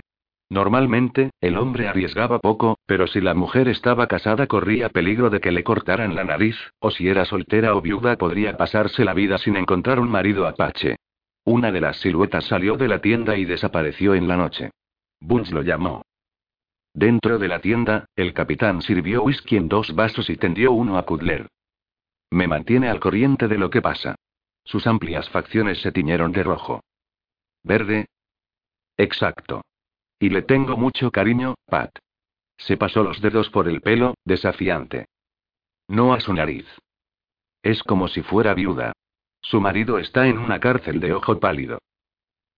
Normalmente, el hombre arriesgaba poco, pero si la mujer estaba casada corría peligro de que le cortaran la nariz, o si era soltera o viuda podría pasarse la vida sin encontrar un marido apache. Una de las siluetas salió de la tienda y desapareció en la noche. Bunch lo llamó. Dentro de la tienda, el capitán sirvió whisky en dos vasos y tendió uno a Kudler. Me mantiene al corriente de lo que pasa. Sus amplias facciones se tiñeron de rojo. ¿Verde? Exacto. Y le tengo mucho cariño, Pat. Se pasó los dedos por el pelo, desafiante. No a su nariz. Es como si fuera viuda. Su marido está en una cárcel de ojo pálido.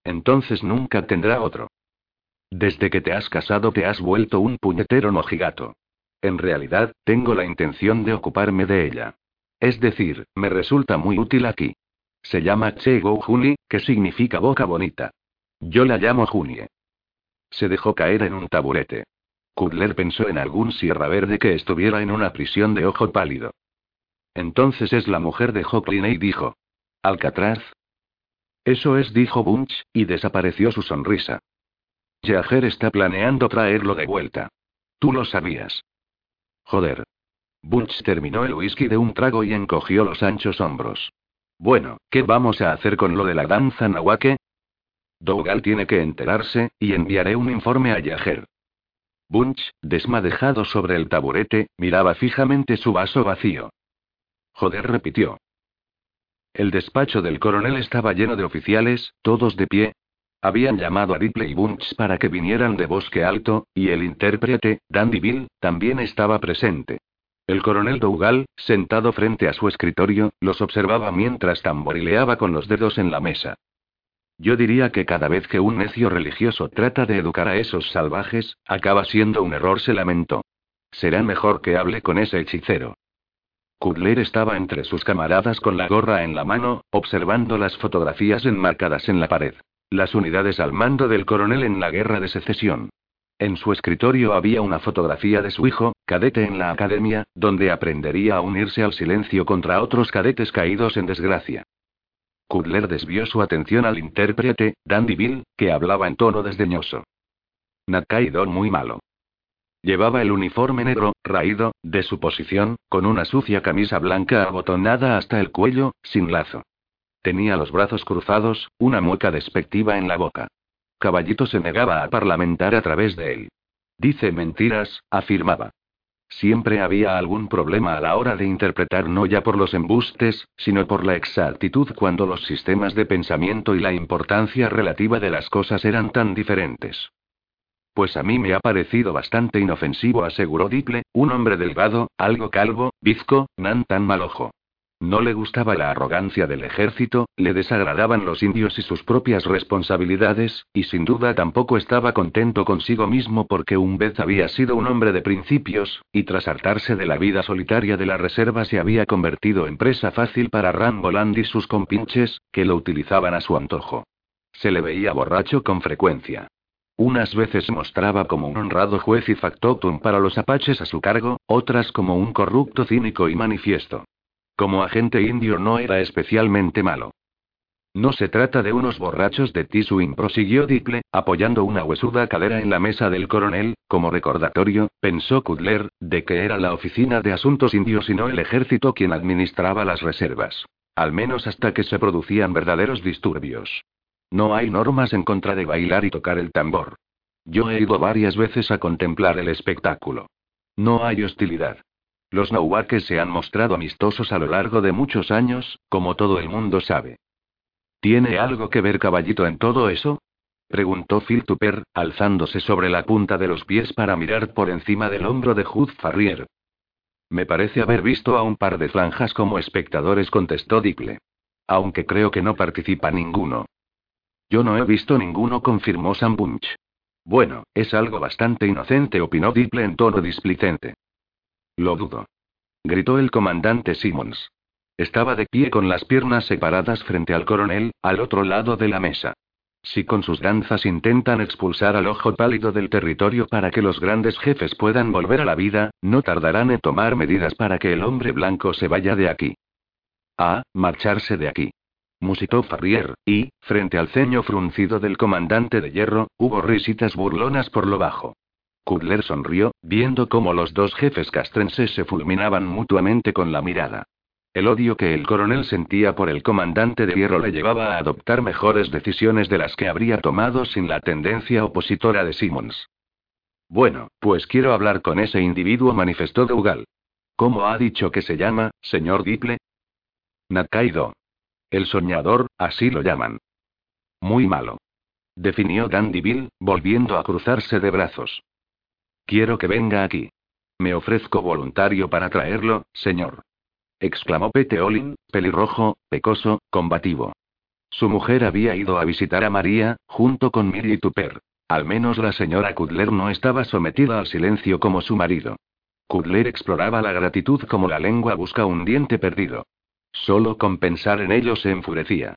Entonces nunca tendrá otro. Desde que te has casado te has vuelto un puñetero mojigato. En realidad, tengo la intención de ocuparme de ella. Es decir, me resulta muy útil aquí. Se llama Chego Juni, que significa boca bonita. Yo la llamo Junie. Se dejó caer en un taburete. Kudler pensó en algún sierra verde que estuviera en una prisión de ojo pálido. Entonces es la mujer de Hocklin y dijo. ¿Alcatraz? Eso es, dijo Bunch, y desapareció su sonrisa. Jager está planeando traerlo de vuelta. Tú lo sabías. Joder. Bunch terminó el whisky de un trago y encogió los anchos hombros. Bueno, ¿qué vamos a hacer con lo de la danza nahuaque? Dougal tiene que enterarse, y enviaré un informe a Yager. Bunch, desmadejado sobre el taburete, miraba fijamente su vaso vacío. Joder, repitió. El despacho del coronel estaba lleno de oficiales, todos de pie. Habían llamado a Ripley y Bunch para que vinieran de Bosque Alto, y el intérprete, Dandy Bill, también estaba presente. El coronel Dougal, sentado frente a su escritorio, los observaba mientras tamborileaba con los dedos en la mesa. Yo diría que cada vez que un necio religioso trata de educar a esos salvajes, acaba siendo un error, se lamentó. Será mejor que hable con ese hechicero. Kudler estaba entre sus camaradas con la gorra en la mano, observando las fotografías enmarcadas en la pared. Las unidades al mando del coronel en la guerra de secesión. En su escritorio había una fotografía de su hijo, cadete en la academia, donde aprendería a unirse al silencio contra otros cadetes caídos en desgracia. Kudler desvió su atención al intérprete, Dandy Bill, que hablaba en tono desdeñoso. Nakaido muy malo. Llevaba el uniforme negro, raído, de su posición, con una sucia camisa blanca abotonada hasta el cuello, sin lazo. Tenía los brazos cruzados, una mueca despectiva en la boca. Caballito se negaba a parlamentar a través de él. Dice mentiras, afirmaba. Siempre había algún problema a la hora de interpretar no ya por los embustes, sino por la exactitud cuando los sistemas de pensamiento y la importancia relativa de las cosas eran tan diferentes. Pues a mí me ha parecido bastante inofensivo, aseguró Diple, un hombre delgado, algo calvo, bizco, nan tan mal ojo. No le gustaba la arrogancia del ejército, le desagradaban los indios y sus propias responsabilidades, y sin duda tampoco estaba contento consigo mismo porque un vez había sido un hombre de principios, y tras hartarse de la vida solitaria de la reserva se había convertido en presa fácil para Ramboland y sus compinches, que lo utilizaban a su antojo. Se le veía borracho con frecuencia. Unas veces mostraba como un honrado juez y factotum para los apaches a su cargo, otras como un corrupto cínico y manifiesto. Como agente indio no era especialmente malo. No se trata de unos borrachos de Tisuin, prosiguió Diple, apoyando una huesuda cadera en la mesa del coronel, como recordatorio, pensó Kudler, de que era la oficina de asuntos indios y no el ejército quien administraba las reservas. Al menos hasta que se producían verdaderos disturbios. No hay normas en contra de bailar y tocar el tambor. Yo he ido varias veces a contemplar el espectáculo. No hay hostilidad. Los nahuaques se han mostrado amistosos a lo largo de muchos años, como todo el mundo sabe. ¿Tiene algo que ver caballito en todo eso? preguntó Phil Tupper, alzándose sobre la punta de los pies para mirar por encima del hombro de Hugh Farrier. Me parece haber visto a un par de franjas como espectadores, contestó Diple. Aunque creo que no participa ninguno. Yo no he visto ninguno, confirmó Sam Bunch. Bueno, es algo bastante inocente, opinó Diple en tono displicente. Lo dudo. Gritó el comandante Simmons. Estaba de pie con las piernas separadas frente al coronel, al otro lado de la mesa. Si con sus danzas intentan expulsar al ojo pálido del territorio para que los grandes jefes puedan volver a la vida, no tardarán en tomar medidas para que el hombre blanco se vaya de aquí. Ah, marcharse de aquí. Musitó Farrier, y, frente al ceño fruncido del comandante de hierro, hubo risitas burlonas por lo bajo. Kudler sonrió, viendo cómo los dos jefes castrenses se fulminaban mutuamente con la mirada. El odio que el coronel sentía por el comandante de hierro le llevaba a adoptar mejores decisiones de las que habría tomado sin la tendencia opositora de Simmons. Bueno, pues quiero hablar con ese individuo, manifestó Dougal. ¿Cómo ha dicho que se llama, señor Diple? Nakaido. El soñador, así lo llaman. Muy malo. Definió Dandyville, volviendo a cruzarse de brazos. Quiero que venga aquí. Me ofrezco voluntario para traerlo, señor. Exclamó Pete Olin, pelirrojo, pecoso, combativo. Su mujer había ido a visitar a María, junto con Millie Tupper. Al menos la señora Kudler no estaba sometida al silencio como su marido. Kudler exploraba la gratitud como la lengua busca un diente perdido. Solo con pensar en ello se enfurecía.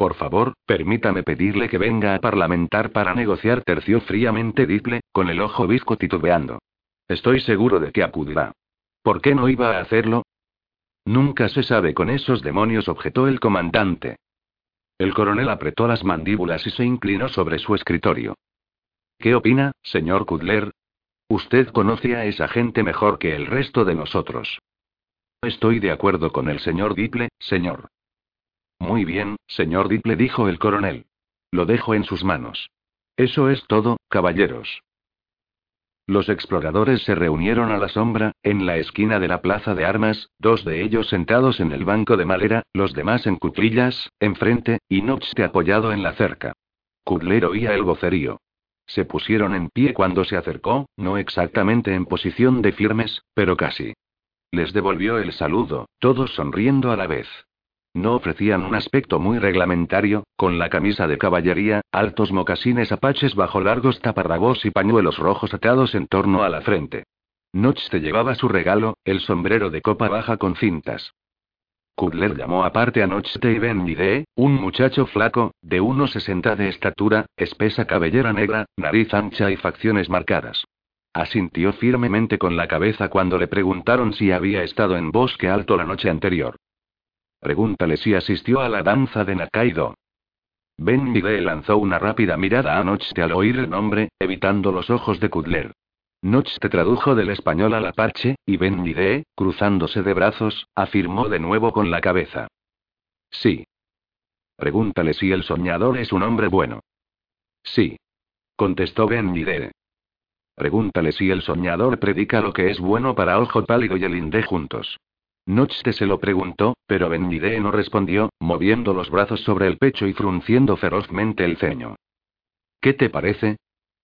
Por favor, permítame pedirle que venga a parlamentar para negociar, terció fríamente Diple, con el ojo visco titubeando. Estoy seguro de que acudirá. ¿Por qué no iba a hacerlo? Nunca se sabe con esos demonios, objetó el comandante. El coronel apretó las mandíbulas y se inclinó sobre su escritorio. ¿Qué opina, señor Kudler? Usted conoce a esa gente mejor que el resto de nosotros. Estoy de acuerdo con el señor Diple, señor. Muy bien, señor Diple, dijo el coronel. Lo dejo en sus manos. Eso es todo, caballeros. Los exploradores se reunieron a la sombra, en la esquina de la plaza de armas, dos de ellos sentados en el banco de madera, los demás en cuclillas, enfrente, y Nochte apoyado en la cerca. Kudler oía el vocerío. Se pusieron en pie cuando se acercó, no exactamente en posición de firmes, pero casi. Les devolvió el saludo, todos sonriendo a la vez. No ofrecían un aspecto muy reglamentario, con la camisa de caballería, altos mocasines apaches bajo largos taparrabos y pañuelos rojos atados en torno a la frente. Nochte llevaba su regalo, el sombrero de copa baja con cintas. Kudler llamó aparte a Nochte y Ben Yide, un muchacho flaco, de 1,60 de estatura, espesa cabellera negra, nariz ancha y facciones marcadas. Asintió firmemente con la cabeza cuando le preguntaron si había estado en Bosque Alto la noche anterior. Pregúntale si asistió a la danza de Nakaido. Ben Miguel lanzó una rápida mirada a Nochte al oír el nombre, evitando los ojos de Kudler. Nochte tradujo del español al apache, y Ben Miguel, cruzándose de brazos, afirmó de nuevo con la cabeza. Sí. Pregúntale si el soñador es un hombre bueno. Sí. Contestó Ben Miguel. Pregúntale si el soñador predica lo que es bueno para Ojo Pálido y el Inde juntos. Nochte se lo preguntó, pero Benmide no respondió, moviendo los brazos sobre el pecho y frunciendo ferozmente el ceño. ¿Qué te parece?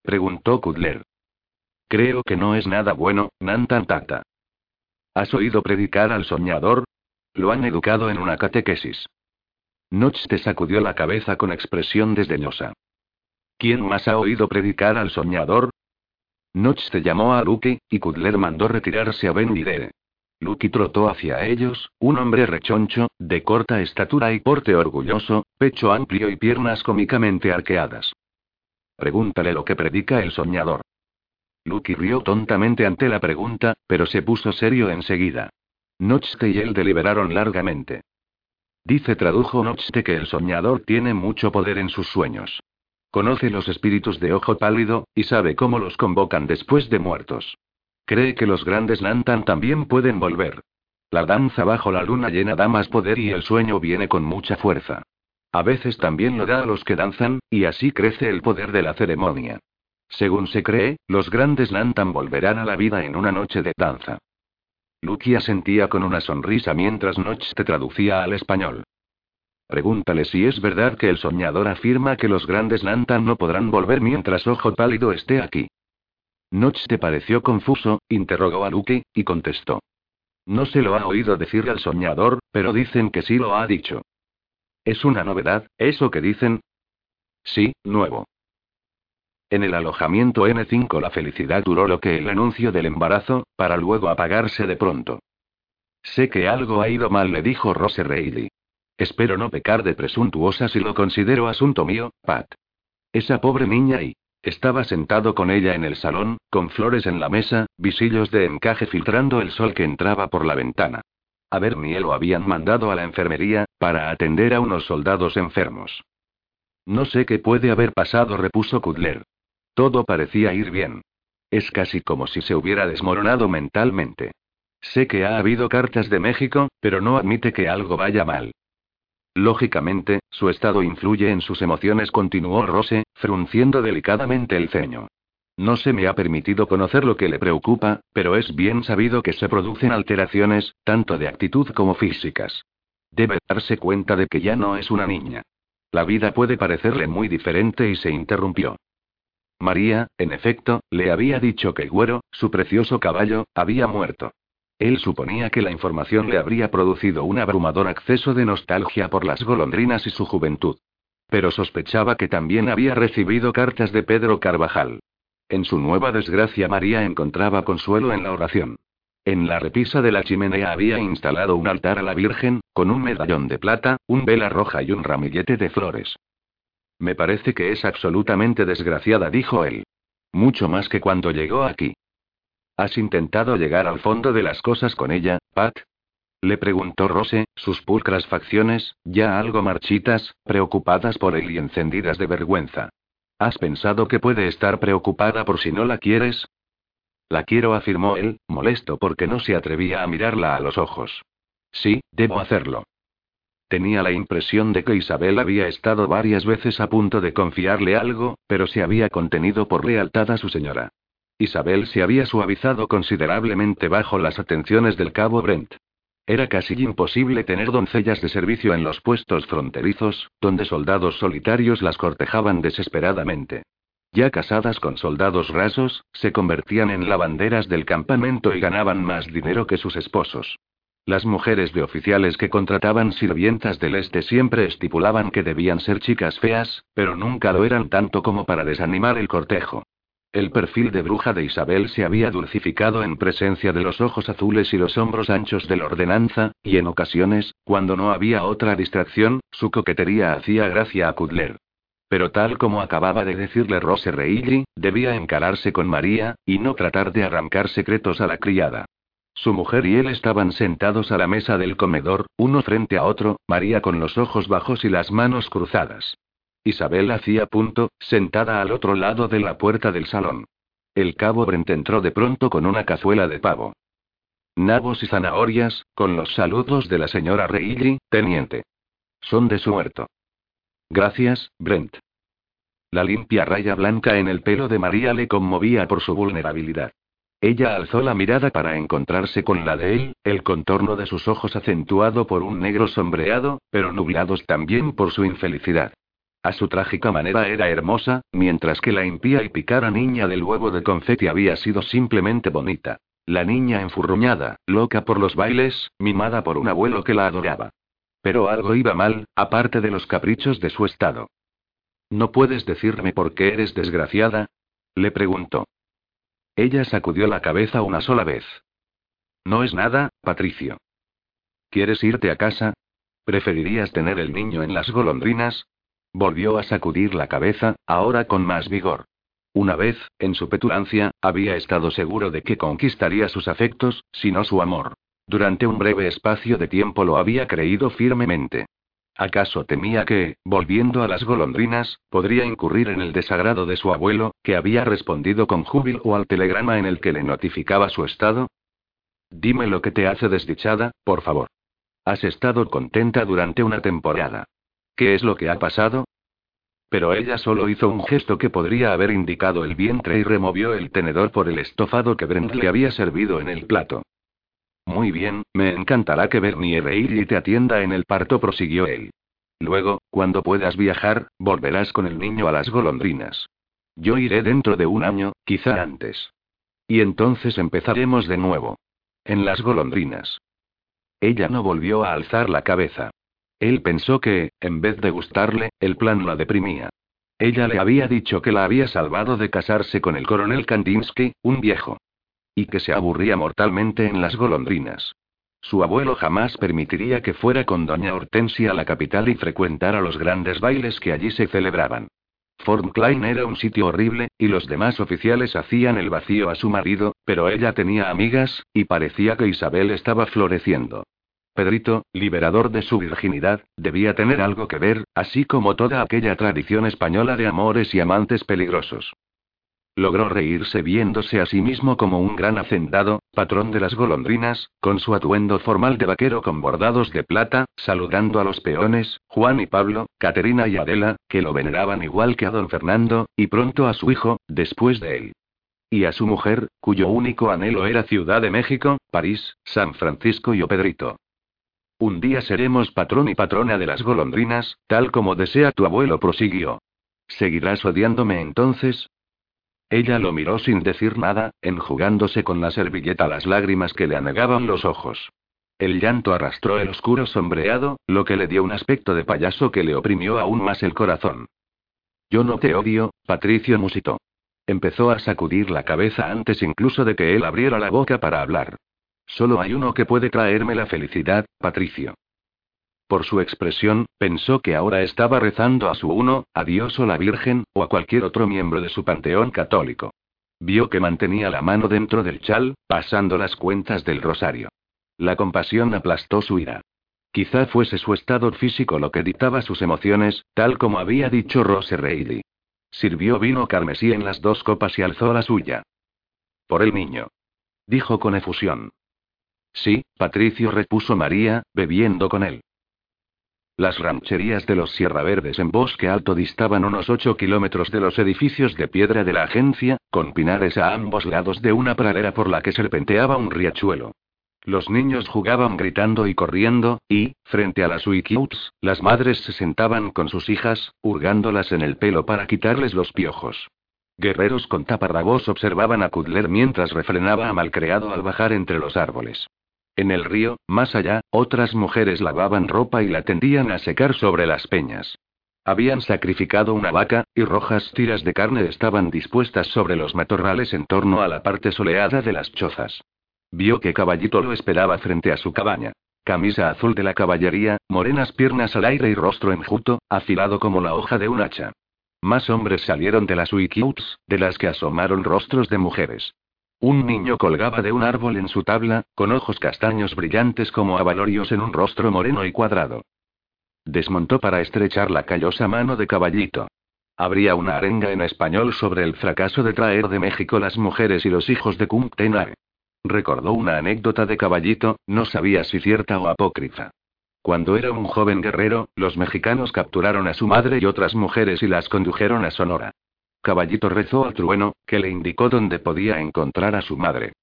preguntó Kudler. Creo que no es nada bueno, Nantan Tata. ¿Has oído predicar al soñador? Lo han educado en una catequesis. Nochte sacudió la cabeza con expresión desdeñosa. ¿Quién más ha oído predicar al soñador? Nochte llamó a Luki, y Kudler mandó retirarse a Ben Lucky trotó hacia ellos, un hombre rechoncho, de corta estatura y porte orgulloso, pecho amplio y piernas cómicamente arqueadas. Pregúntale lo que predica el soñador. Lucky rió tontamente ante la pregunta, pero se puso serio enseguida. Nochte y él deliberaron largamente. Dice tradujo Nochte que el soñador tiene mucho poder en sus sueños. Conoce los espíritus de ojo pálido, y sabe cómo los convocan después de muertos. Cree que los grandes Nantan también pueden volver. La danza bajo la luna llena da más poder y el sueño viene con mucha fuerza. A veces también lo da a los que danzan, y así crece el poder de la ceremonia. Según se cree, los grandes Nantan volverán a la vida en una noche de danza. Lucky asentía con una sonrisa mientras Notch te traducía al español. Pregúntale si es verdad que el soñador afirma que los grandes Nantan no podrán volver mientras Ojo Pálido esté aquí. Notch te pareció confuso, interrogó a Lucky, y contestó. No se lo ha oído decir al soñador, pero dicen que sí lo ha dicho. ¿Es una novedad, eso que dicen? Sí, nuevo. En el alojamiento N5 la felicidad duró lo que el anuncio del embarazo, para luego apagarse de pronto. Sé que algo ha ido mal, le dijo Rose Reilly. Espero no pecar de presuntuosa si lo considero asunto mío, Pat. Esa pobre niña y... Estaba sentado con ella en el salón, con flores en la mesa, visillos de encaje filtrando el sol que entraba por la ventana. A Bernie lo habían mandado a la enfermería, para atender a unos soldados enfermos. No sé qué puede haber pasado, repuso Kudler. Todo parecía ir bien. Es casi como si se hubiera desmoronado mentalmente. Sé que ha habido cartas de México, pero no admite que algo vaya mal. Lógicamente, su estado influye en sus emociones, continuó Rose, frunciendo delicadamente el ceño. No se me ha permitido conocer lo que le preocupa, pero es bien sabido que se producen alteraciones, tanto de actitud como físicas. Debe darse cuenta de que ya no es una niña. La vida puede parecerle muy diferente y se interrumpió. María, en efecto, le había dicho que Güero, su precioso caballo, había muerto. Él suponía que la información le habría producido un abrumador acceso de nostalgia por las golondrinas y su juventud. Pero sospechaba que también había recibido cartas de Pedro Carvajal. En su nueva desgracia María encontraba consuelo en la oración. En la repisa de la chimenea había instalado un altar a la Virgen, con un medallón de plata, un vela roja y un ramillete de flores. Me parece que es absolutamente desgraciada, dijo él. Mucho más que cuando llegó aquí. ¿Has intentado llegar al fondo de las cosas con ella, Pat? Le preguntó Rose, sus pulcras facciones, ya algo marchitas, preocupadas por él y encendidas de vergüenza. ¿Has pensado que puede estar preocupada por si no la quieres? La quiero, afirmó él, molesto porque no se atrevía a mirarla a los ojos. Sí, debo hacerlo. Tenía la impresión de que Isabel había estado varias veces a punto de confiarle algo, pero se había contenido por lealtad a su señora. Isabel se había suavizado considerablemente bajo las atenciones del cabo Brent. Era casi imposible tener doncellas de servicio en los puestos fronterizos, donde soldados solitarios las cortejaban desesperadamente. Ya casadas con soldados rasos, se convertían en lavanderas del campamento y ganaban más dinero que sus esposos. Las mujeres de oficiales que contrataban sirvientas del este siempre estipulaban que debían ser chicas feas, pero nunca lo eran tanto como para desanimar el cortejo. El perfil de bruja de Isabel se había dulcificado en presencia de los ojos azules y los hombros anchos de la ordenanza, y en ocasiones, cuando no había otra distracción, su coquetería hacía gracia a Kudler. Pero tal como acababa de decirle Rose Reilly, debía encararse con María, y no tratar de arrancar secretos a la criada. Su mujer y él estaban sentados a la mesa del comedor, uno frente a otro, María con los ojos bajos y las manos cruzadas. Isabel hacía punto, sentada al otro lado de la puerta del salón. El cabo Brent entró de pronto con una cazuela de pavo. Nabos y zanahorias, con los saludos de la señora Reilly, teniente. Son de su huerto. Gracias, Brent. La limpia raya blanca en el pelo de María le conmovía por su vulnerabilidad. Ella alzó la mirada para encontrarse con la de él, el contorno de sus ojos acentuado por un negro sombreado, pero nublados también por su infelicidad. A su trágica manera era hermosa, mientras que la impía y picara niña del huevo de confeti había sido simplemente bonita. La niña enfurruñada, loca por los bailes, mimada por un abuelo que la adoraba. Pero algo iba mal, aparte de los caprichos de su estado. ¿No puedes decirme por qué eres desgraciada? Le preguntó. Ella sacudió la cabeza una sola vez. No es nada, Patricio. ¿Quieres irte a casa? ¿Preferirías tener el niño en las golondrinas? Volvió a sacudir la cabeza, ahora con más vigor. Una vez, en su petulancia, había estado seguro de que conquistaría sus afectos, si no su amor. Durante un breve espacio de tiempo lo había creído firmemente. ¿Acaso temía que, volviendo a las golondrinas, podría incurrir en el desagrado de su abuelo, que había respondido con júbilo al telegrama en el que le notificaba su estado? Dime lo que te hace desdichada, por favor. Has estado contenta durante una temporada. ¿Qué es lo que ha pasado? Pero ella solo hizo un gesto que podría haber indicado el vientre y removió el tenedor por el estofado que Brent le había servido en el plato. Muy bien, me encantará que Bernie y te atienda en el parto, prosiguió él. Luego, cuando puedas viajar, volverás con el niño a las golondrinas. Yo iré dentro de un año, quizá antes. Y entonces empezaremos de nuevo. En las golondrinas. Ella no volvió a alzar la cabeza. Él pensó que, en vez de gustarle, el plan la deprimía. Ella le había dicho que la había salvado de casarse con el coronel Kandinsky, un viejo. Y que se aburría mortalmente en las golondrinas. Su abuelo jamás permitiría que fuera con doña Hortensia a la capital y frecuentara los grandes bailes que allí se celebraban. Fort Klein era un sitio horrible, y los demás oficiales hacían el vacío a su marido, pero ella tenía amigas, y parecía que Isabel estaba floreciendo. Pedrito, liberador de su virginidad, debía tener algo que ver, así como toda aquella tradición española de amores y amantes peligrosos. Logró reírse viéndose a sí mismo como un gran hacendado, patrón de las golondrinas, con su atuendo formal de vaquero con bordados de plata, saludando a los peones, Juan y Pablo, Caterina y Adela, que lo veneraban igual que a don Fernando, y pronto a su hijo, después de él. Y a su mujer, cuyo único anhelo era Ciudad de México, París, San Francisco y Pedrito. Un día seremos patrón y patrona de las golondrinas, tal como desea tu abuelo, prosiguió. ¿Seguirás odiándome entonces? Ella lo miró sin decir nada, enjugándose con la servilleta las lágrimas que le anegaban los ojos. El llanto arrastró el oscuro sombreado, lo que le dio un aspecto de payaso que le oprimió aún más el corazón. Yo no te odio, Patricio musitó. Empezó a sacudir la cabeza antes incluso de que él abriera la boca para hablar. Solo hay uno que puede traerme la felicidad, Patricio. Por su expresión, pensó que ahora estaba rezando a su uno, a Dios o la Virgen, o a cualquier otro miembro de su panteón católico. Vio que mantenía la mano dentro del chal, pasando las cuentas del rosario. La compasión aplastó su ira. Quizá fuese su estado físico lo que dictaba sus emociones, tal como había dicho Rose Reilly. Sirvió vino carmesí en las dos copas y alzó la suya. Por el niño. Dijo con efusión. Sí, Patricio repuso María, bebiendo con él. Las rancherías de los Sierra Verdes en Bosque Alto distaban unos 8 kilómetros de los edificios de piedra de la agencia, con pinares a ambos lados de una pradera por la que serpenteaba un riachuelo. Los niños jugaban gritando y corriendo, y, frente a las wikiots, las madres se sentaban con sus hijas, hurgándolas en el pelo para quitarles los piojos. Guerreros con taparrabos observaban a Kudler mientras refrenaba a malcreado al bajar entre los árboles. En el río, más allá, otras mujeres lavaban ropa y la tendían a secar sobre las peñas. Habían sacrificado una vaca, y rojas tiras de carne estaban dispuestas sobre los matorrales en torno a la parte soleada de las chozas. Vio que Caballito lo esperaba frente a su cabaña. Camisa azul de la caballería, morenas piernas al aire y rostro enjuto, afilado como la hoja de un hacha. Más hombres salieron de las wikiuts, de las que asomaron rostros de mujeres. Un niño colgaba de un árbol en su tabla, con ojos castaños brillantes como abalorios en un rostro moreno y cuadrado. Desmontó para estrechar la callosa mano de caballito. Habría una arenga en español sobre el fracaso de traer de México las mujeres y los hijos de Cumtenae. Recordó una anécdota de caballito, no sabía si cierta o apócrifa. Cuando era un joven guerrero, los mexicanos capturaron a su madre y otras mujeres y las condujeron a Sonora. Caballito rezó al trueno, que le indicó dónde podía encontrar a su madre.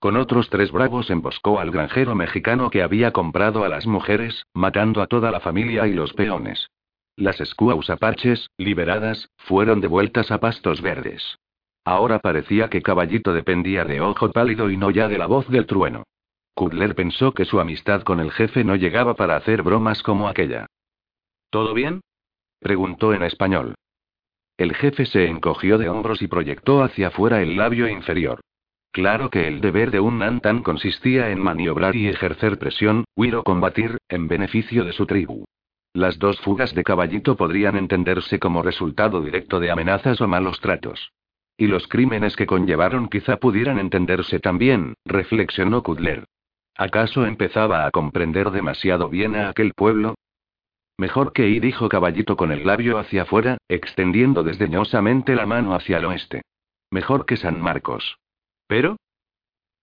Con otros tres bravos emboscó al granjero mexicano que había comprado a las mujeres, matando a toda la familia y los peones. Las escuaus apaches, liberadas, fueron devueltas a pastos verdes. Ahora parecía que Caballito dependía de Ojo Pálido y no ya de la voz del trueno. Kudler pensó que su amistad con el jefe no llegaba para hacer bromas como aquella. ¿Todo bien? preguntó en español. El jefe se encogió de hombros y proyectó hacia afuera el labio inferior. Claro que el deber de un Nantan consistía en maniobrar y ejercer presión, huir o combatir, en beneficio de su tribu. Las dos fugas de caballito podrían entenderse como resultado directo de amenazas o malos tratos. Y los crímenes que conllevaron quizá pudieran entenderse también, reflexionó Kudler. ¿Acaso empezaba a comprender demasiado bien a aquel pueblo? Mejor que ir, dijo Caballito con el labio hacia afuera, extendiendo desdeñosamente la mano hacia el oeste. Mejor que San Marcos. ¿Pero?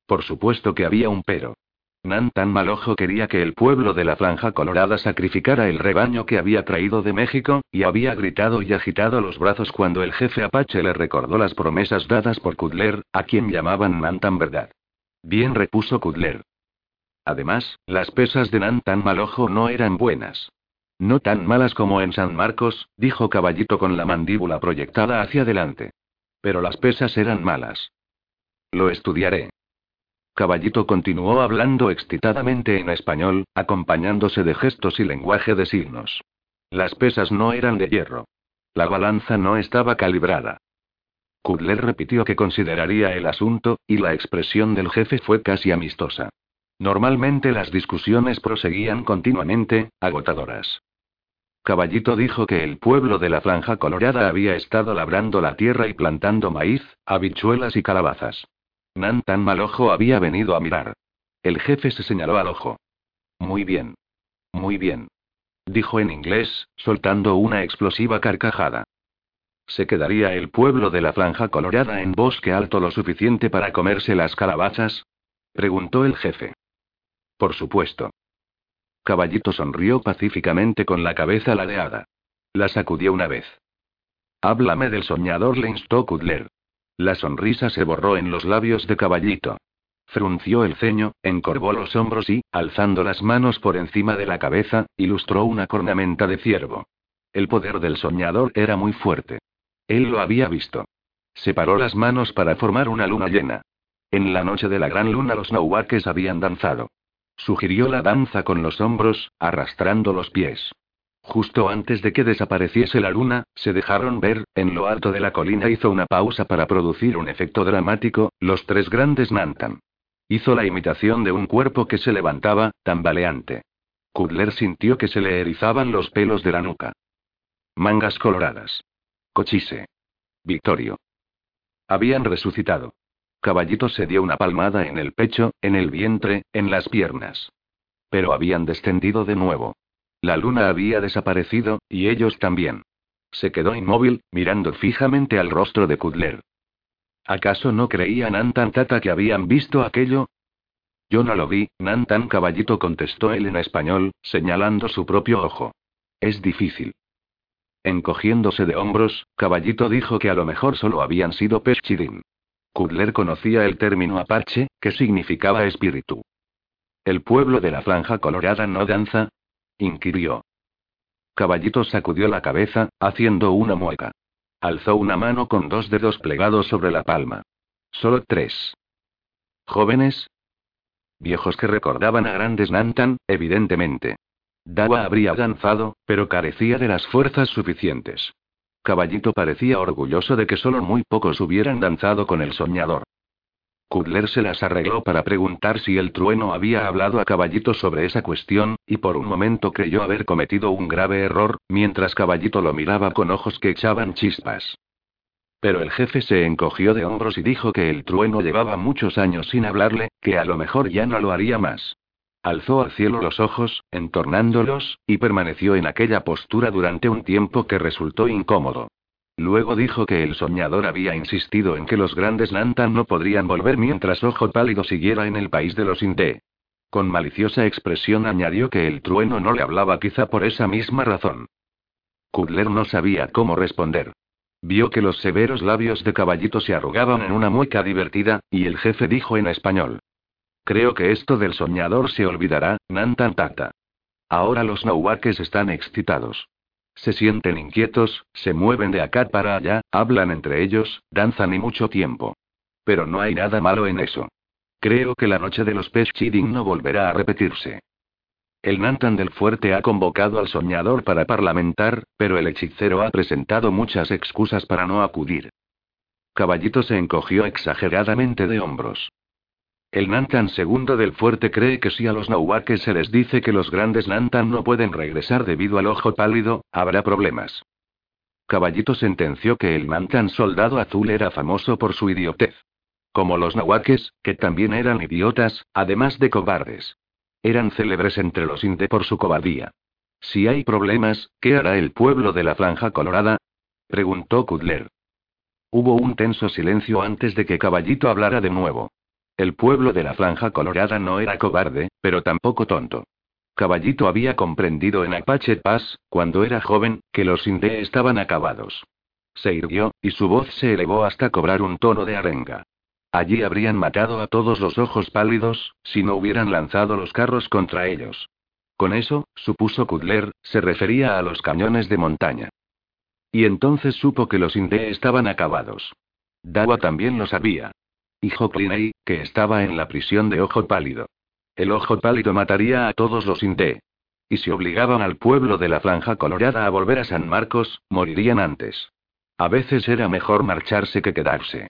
Por supuesto que había un pero. Nan tan mal ojo quería que el pueblo de la Franja Colorada sacrificara el rebaño que había traído de México, y había gritado y agitado los brazos cuando el jefe Apache le recordó las promesas dadas por Kudler, a quien llamaban Nantan verdad. Bien repuso Kudler. Además, las pesas de Nan tan mal ojo no eran buenas. No tan malas como en San Marcos, dijo Caballito con la mandíbula proyectada hacia adelante. Pero las pesas eran malas. Lo estudiaré. Caballito continuó hablando excitadamente en español, acompañándose de gestos y lenguaje de signos. Las pesas no eran de hierro. La balanza no estaba calibrada. Kudler repitió que consideraría el asunto, y la expresión del jefe fue casi amistosa. Normalmente las discusiones proseguían continuamente, agotadoras. Caballito dijo que el pueblo de la Franja Colorada había estado labrando la tierra y plantando maíz, habichuelas y calabazas. Nan tan mal ojo había venido a mirar. El jefe se señaló al ojo. Muy bien. Muy bien. Dijo en inglés, soltando una explosiva carcajada. ¿Se quedaría el pueblo de la Franja Colorada en bosque alto lo suficiente para comerse las calabazas? Preguntó el jefe. Por supuesto. Caballito sonrió pacíficamente con la cabeza ladeada. La sacudió una vez. Háblame del soñador, le instó Kudler. La sonrisa se borró en los labios de Caballito. Frunció el ceño, encorvó los hombros y, alzando las manos por encima de la cabeza, ilustró una cornamenta de ciervo. El poder del soñador era muy fuerte. Él lo había visto. Separó las manos para formar una luna llena. En la noche de la gran luna los nahuaques habían danzado. Sugirió la danza con los hombros, arrastrando los pies. Justo antes de que desapareciese la luna, se dejaron ver, en lo alto de la colina hizo una pausa para producir un efecto dramático, los tres grandes Nantan. Hizo la imitación de un cuerpo que se levantaba, tambaleante. Kudler sintió que se le erizaban los pelos de la nuca. Mangas coloradas. Cochise. Victorio. Habían resucitado. Caballito se dio una palmada en el pecho, en el vientre, en las piernas. Pero habían descendido de nuevo. La luna había desaparecido, y ellos también. Se quedó inmóvil, mirando fijamente al rostro de Kudler. ¿Acaso no creían Nantan Tata que habían visto aquello? Yo no lo vi, Nantan Caballito contestó él en español, señalando su propio ojo. Es difícil. Encogiéndose de hombros, Caballito dijo que a lo mejor solo habían sido Peschidim. Kudler conocía el término apache, que significaba espíritu. ¿El pueblo de la franja colorada no danza? inquirió. Caballito sacudió la cabeza, haciendo una mueca. Alzó una mano con dos dedos plegados sobre la palma. Solo tres. ¿Jóvenes? Viejos que recordaban a grandes Nantan, evidentemente. Dawa habría danzado, pero carecía de las fuerzas suficientes. Caballito parecía orgulloso de que solo muy pocos hubieran danzado con el soñador. Kudler se las arregló para preguntar si el trueno había hablado a Caballito sobre esa cuestión, y por un momento creyó haber cometido un grave error, mientras Caballito lo miraba con ojos que echaban chispas. Pero el jefe se encogió de hombros y dijo que el trueno llevaba muchos años sin hablarle, que a lo mejor ya no lo haría más. Alzó al cielo los ojos, entornándolos, y permaneció en aquella postura durante un tiempo que resultó incómodo. Luego dijo que el soñador había insistido en que los grandes Nantan no podrían volver mientras Ojo Pálido siguiera en el país de los Inte. Con maliciosa expresión añadió que el trueno no le hablaba quizá por esa misma razón. Kudler no sabía cómo responder. Vio que los severos labios de caballito se arrugaban en una mueca divertida, y el jefe dijo en español. Creo que esto del soñador se olvidará, Nantan Tata. Ahora los nauaques están excitados. Se sienten inquietos, se mueven de acá para allá, hablan entre ellos, danzan y mucho tiempo. Pero no hay nada malo en eso. Creo que la noche de los Chiding no volverá a repetirse. El Nantan del Fuerte ha convocado al soñador para parlamentar, pero el hechicero ha presentado muchas excusas para no acudir. Caballito se encogió exageradamente de hombros. El Nantan segundo del fuerte cree que si a los Nauaques se les dice que los grandes Nantan no pueden regresar debido al ojo pálido, habrá problemas. Caballito sentenció que el Nantan soldado azul era famoso por su idiotez. Como los nahuaques, que también eran idiotas, además de cobardes. Eran célebres entre los inde por su cobardía. Si hay problemas, ¿qué hará el pueblo de la Franja Colorada? preguntó Kudler. Hubo un tenso silencio antes de que Caballito hablara de nuevo. El pueblo de la Franja Colorada no era cobarde, pero tampoco tonto. Caballito había comprendido en Apache Pass, cuando era joven, que los inde estaban acabados. Se irguió, y su voz se elevó hasta cobrar un tono de arenga. Allí habrían matado a todos los ojos pálidos, si no hubieran lanzado los carros contra ellos. Con eso, supuso Kudler, se refería a los cañones de montaña. Y entonces supo que los Inde estaban acabados. Dawa también lo sabía. Y Hoklinei, que estaba en la prisión de Ojo Pálido. El Ojo Pálido mataría a todos los Inde. Y si obligaban al pueblo de la Franja Colorada a volver a San Marcos, morirían antes. A veces era mejor marcharse que quedarse.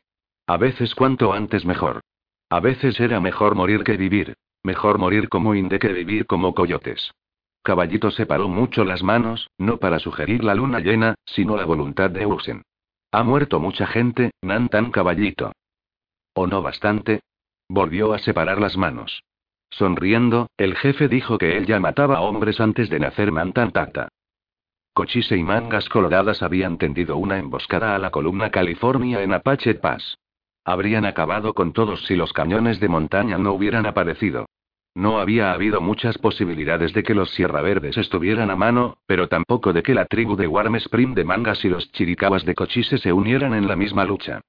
A veces cuanto antes mejor. A veces era mejor morir que vivir. Mejor morir como inde que vivir como coyotes. Caballito separó mucho las manos, no para sugerir la luna llena, sino la voluntad de Usen. Ha muerto mucha gente, Nantan Caballito. ¿O no bastante? Volvió a separar las manos. Sonriendo, el jefe dijo que él ya mataba hombres antes de nacer Nantan Tata. Cochise y mangas coloradas habían tendido una emboscada a la columna California en Apache Pass. Habrían acabado con todos si los cañones de montaña no hubieran aparecido. No había habido muchas posibilidades de que los Sierra Verdes estuvieran a mano, pero tampoco de que la tribu de Warm Spring de Mangas y los Chiricahuas de Cochise se unieran en la misma lucha.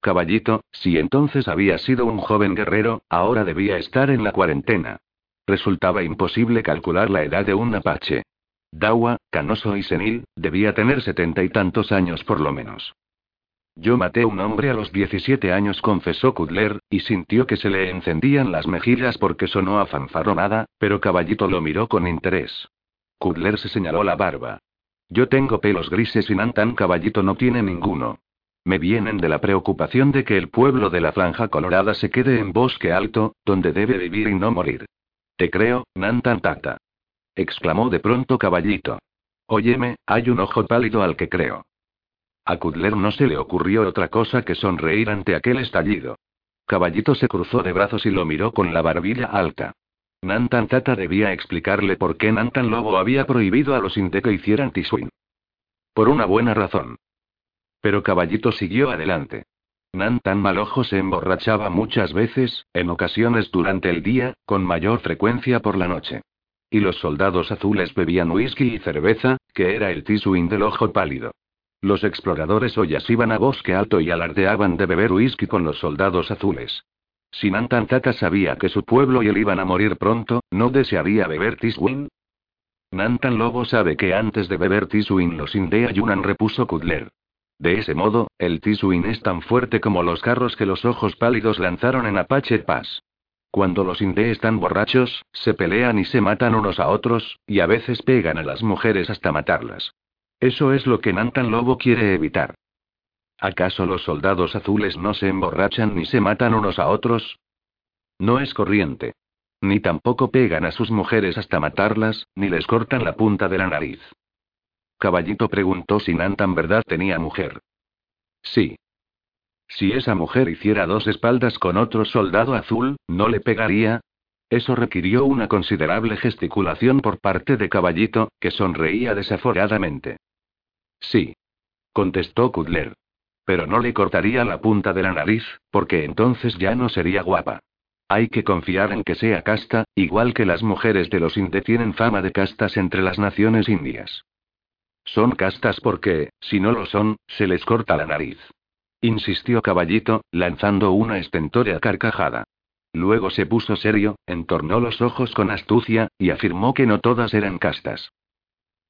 Caballito, si entonces había sido un joven guerrero, ahora debía estar en la cuarentena. Resultaba imposible calcular la edad de un apache. Dawa, canoso y senil, debía tener setenta y tantos años por lo menos. Yo maté un hombre a los 17 años, confesó Kudler, y sintió que se le encendían las mejillas porque sonó a fanfarronada, pero Caballito lo miró con interés. Kudler se señaló la barba. Yo tengo pelos grises y Nantan Caballito no tiene ninguno. Me vienen de la preocupación de que el pueblo de la Franja Colorada se quede en bosque alto, donde debe vivir y no morir. Te creo, Nantan Tata. exclamó de pronto Caballito. Óyeme, hay un ojo pálido al que creo. A Kudler no se le ocurrió otra cosa que sonreír ante aquel estallido. Caballito se cruzó de brazos y lo miró con la barbilla alta. Nantan Tata debía explicarle por qué Nantan Lobo había prohibido a los Inte que hicieran Tiswin. Por una buena razón. Pero Caballito siguió adelante. Nantan Malojo se emborrachaba muchas veces, en ocasiones durante el día, con mayor frecuencia por la noche. Y los soldados azules bebían whisky y cerveza, que era el Tiswin del ojo pálido. Los exploradores Oyas iban a Bosque Alto y alardeaban de beber whisky con los soldados azules. Si Nantan Tata sabía que su pueblo y él iban a morir pronto, ¿no desearía beber Tiswin? Nantan Lobo sabe que antes de beber Tiswin los Inde ayunan, repuso Kudler. De ese modo, el Tiswin es tan fuerte como los carros que los ojos pálidos lanzaron en Apache Pass. Cuando los Inde están borrachos, se pelean y se matan unos a otros, y a veces pegan a las mujeres hasta matarlas. Eso es lo que Nantan Lobo quiere evitar. ¿Acaso los soldados azules no se emborrachan ni se matan unos a otros? No es corriente. Ni tampoco pegan a sus mujeres hasta matarlas, ni les cortan la punta de la nariz. Caballito preguntó si Nantan verdad tenía mujer. Sí. Si esa mujer hiciera dos espaldas con otro soldado azul, ¿no le pegaría? Eso requirió una considerable gesticulación por parte de Caballito, que sonreía desaforadamente. Sí. Contestó Kudler. Pero no le cortaría la punta de la nariz, porque entonces ya no sería guapa. Hay que confiar en que sea casta, igual que las mujeres de los Inde tienen fama de castas entre las naciones indias. Son castas porque, si no lo son, se les corta la nariz. Insistió Caballito, lanzando una estentórea carcajada. Luego se puso serio, entornó los ojos con astucia, y afirmó que no todas eran castas.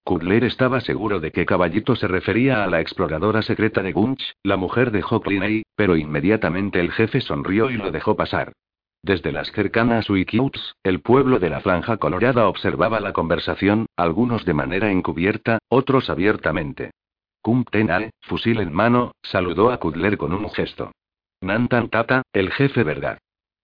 Kudler estaba seguro de que Caballito se refería a la exploradora secreta de Gunch, la mujer de Hockliney, pero inmediatamente el jefe sonrió y lo dejó pasar. Desde las cercanas Wikiuts, el pueblo de la Franja Colorada observaba la conversación, algunos de manera encubierta, otros abiertamente. Kumtenae, fusil en mano, saludó a Kudler con un gesto. Nantan Tata, el jefe verdad.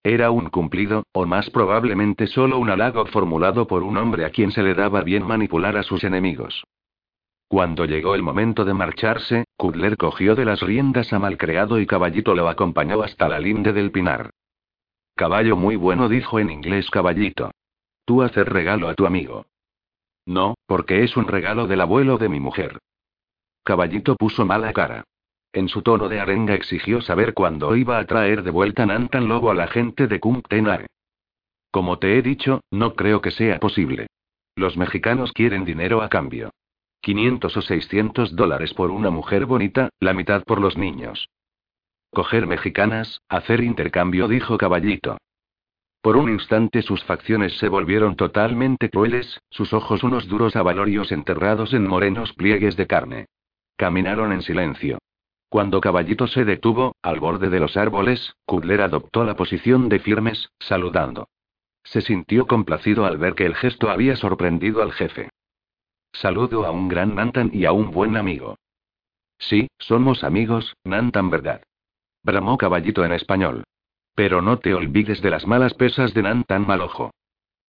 Era un cumplido, o más probablemente solo un halago formulado por un hombre a quien se le daba bien manipular a sus enemigos. Cuando llegó el momento de marcharse, Kudler cogió de las riendas a Malcreado y Caballito lo acompañó hasta la linde del pinar. Caballo muy bueno, dijo en inglés Caballito. Tú hacer regalo a tu amigo. No, porque es un regalo del abuelo de mi mujer. Caballito puso mala cara. En su tono de arenga exigió saber cuándo iba a traer de vuelta Nantan Lobo a la gente de Kumtenae. Como te he dicho, no creo que sea posible. Los mexicanos quieren dinero a cambio. 500 o 600 dólares por una mujer bonita, la mitad por los niños. Coger mexicanas, hacer intercambio, dijo Caballito. Por un instante sus facciones se volvieron totalmente crueles, sus ojos unos duros avalorios enterrados en morenos pliegues de carne. Caminaron en silencio. Cuando Caballito se detuvo, al borde de los árboles, Kudler adoptó la posición de firmes, saludando. Se sintió complacido al ver que el gesto había sorprendido al jefe. Saludo a un gran Nantan y a un buen amigo. Sí, somos amigos, Nantan, ¿verdad? Bramó Caballito en español. Pero no te olvides de las malas pesas de Nantan Malojo.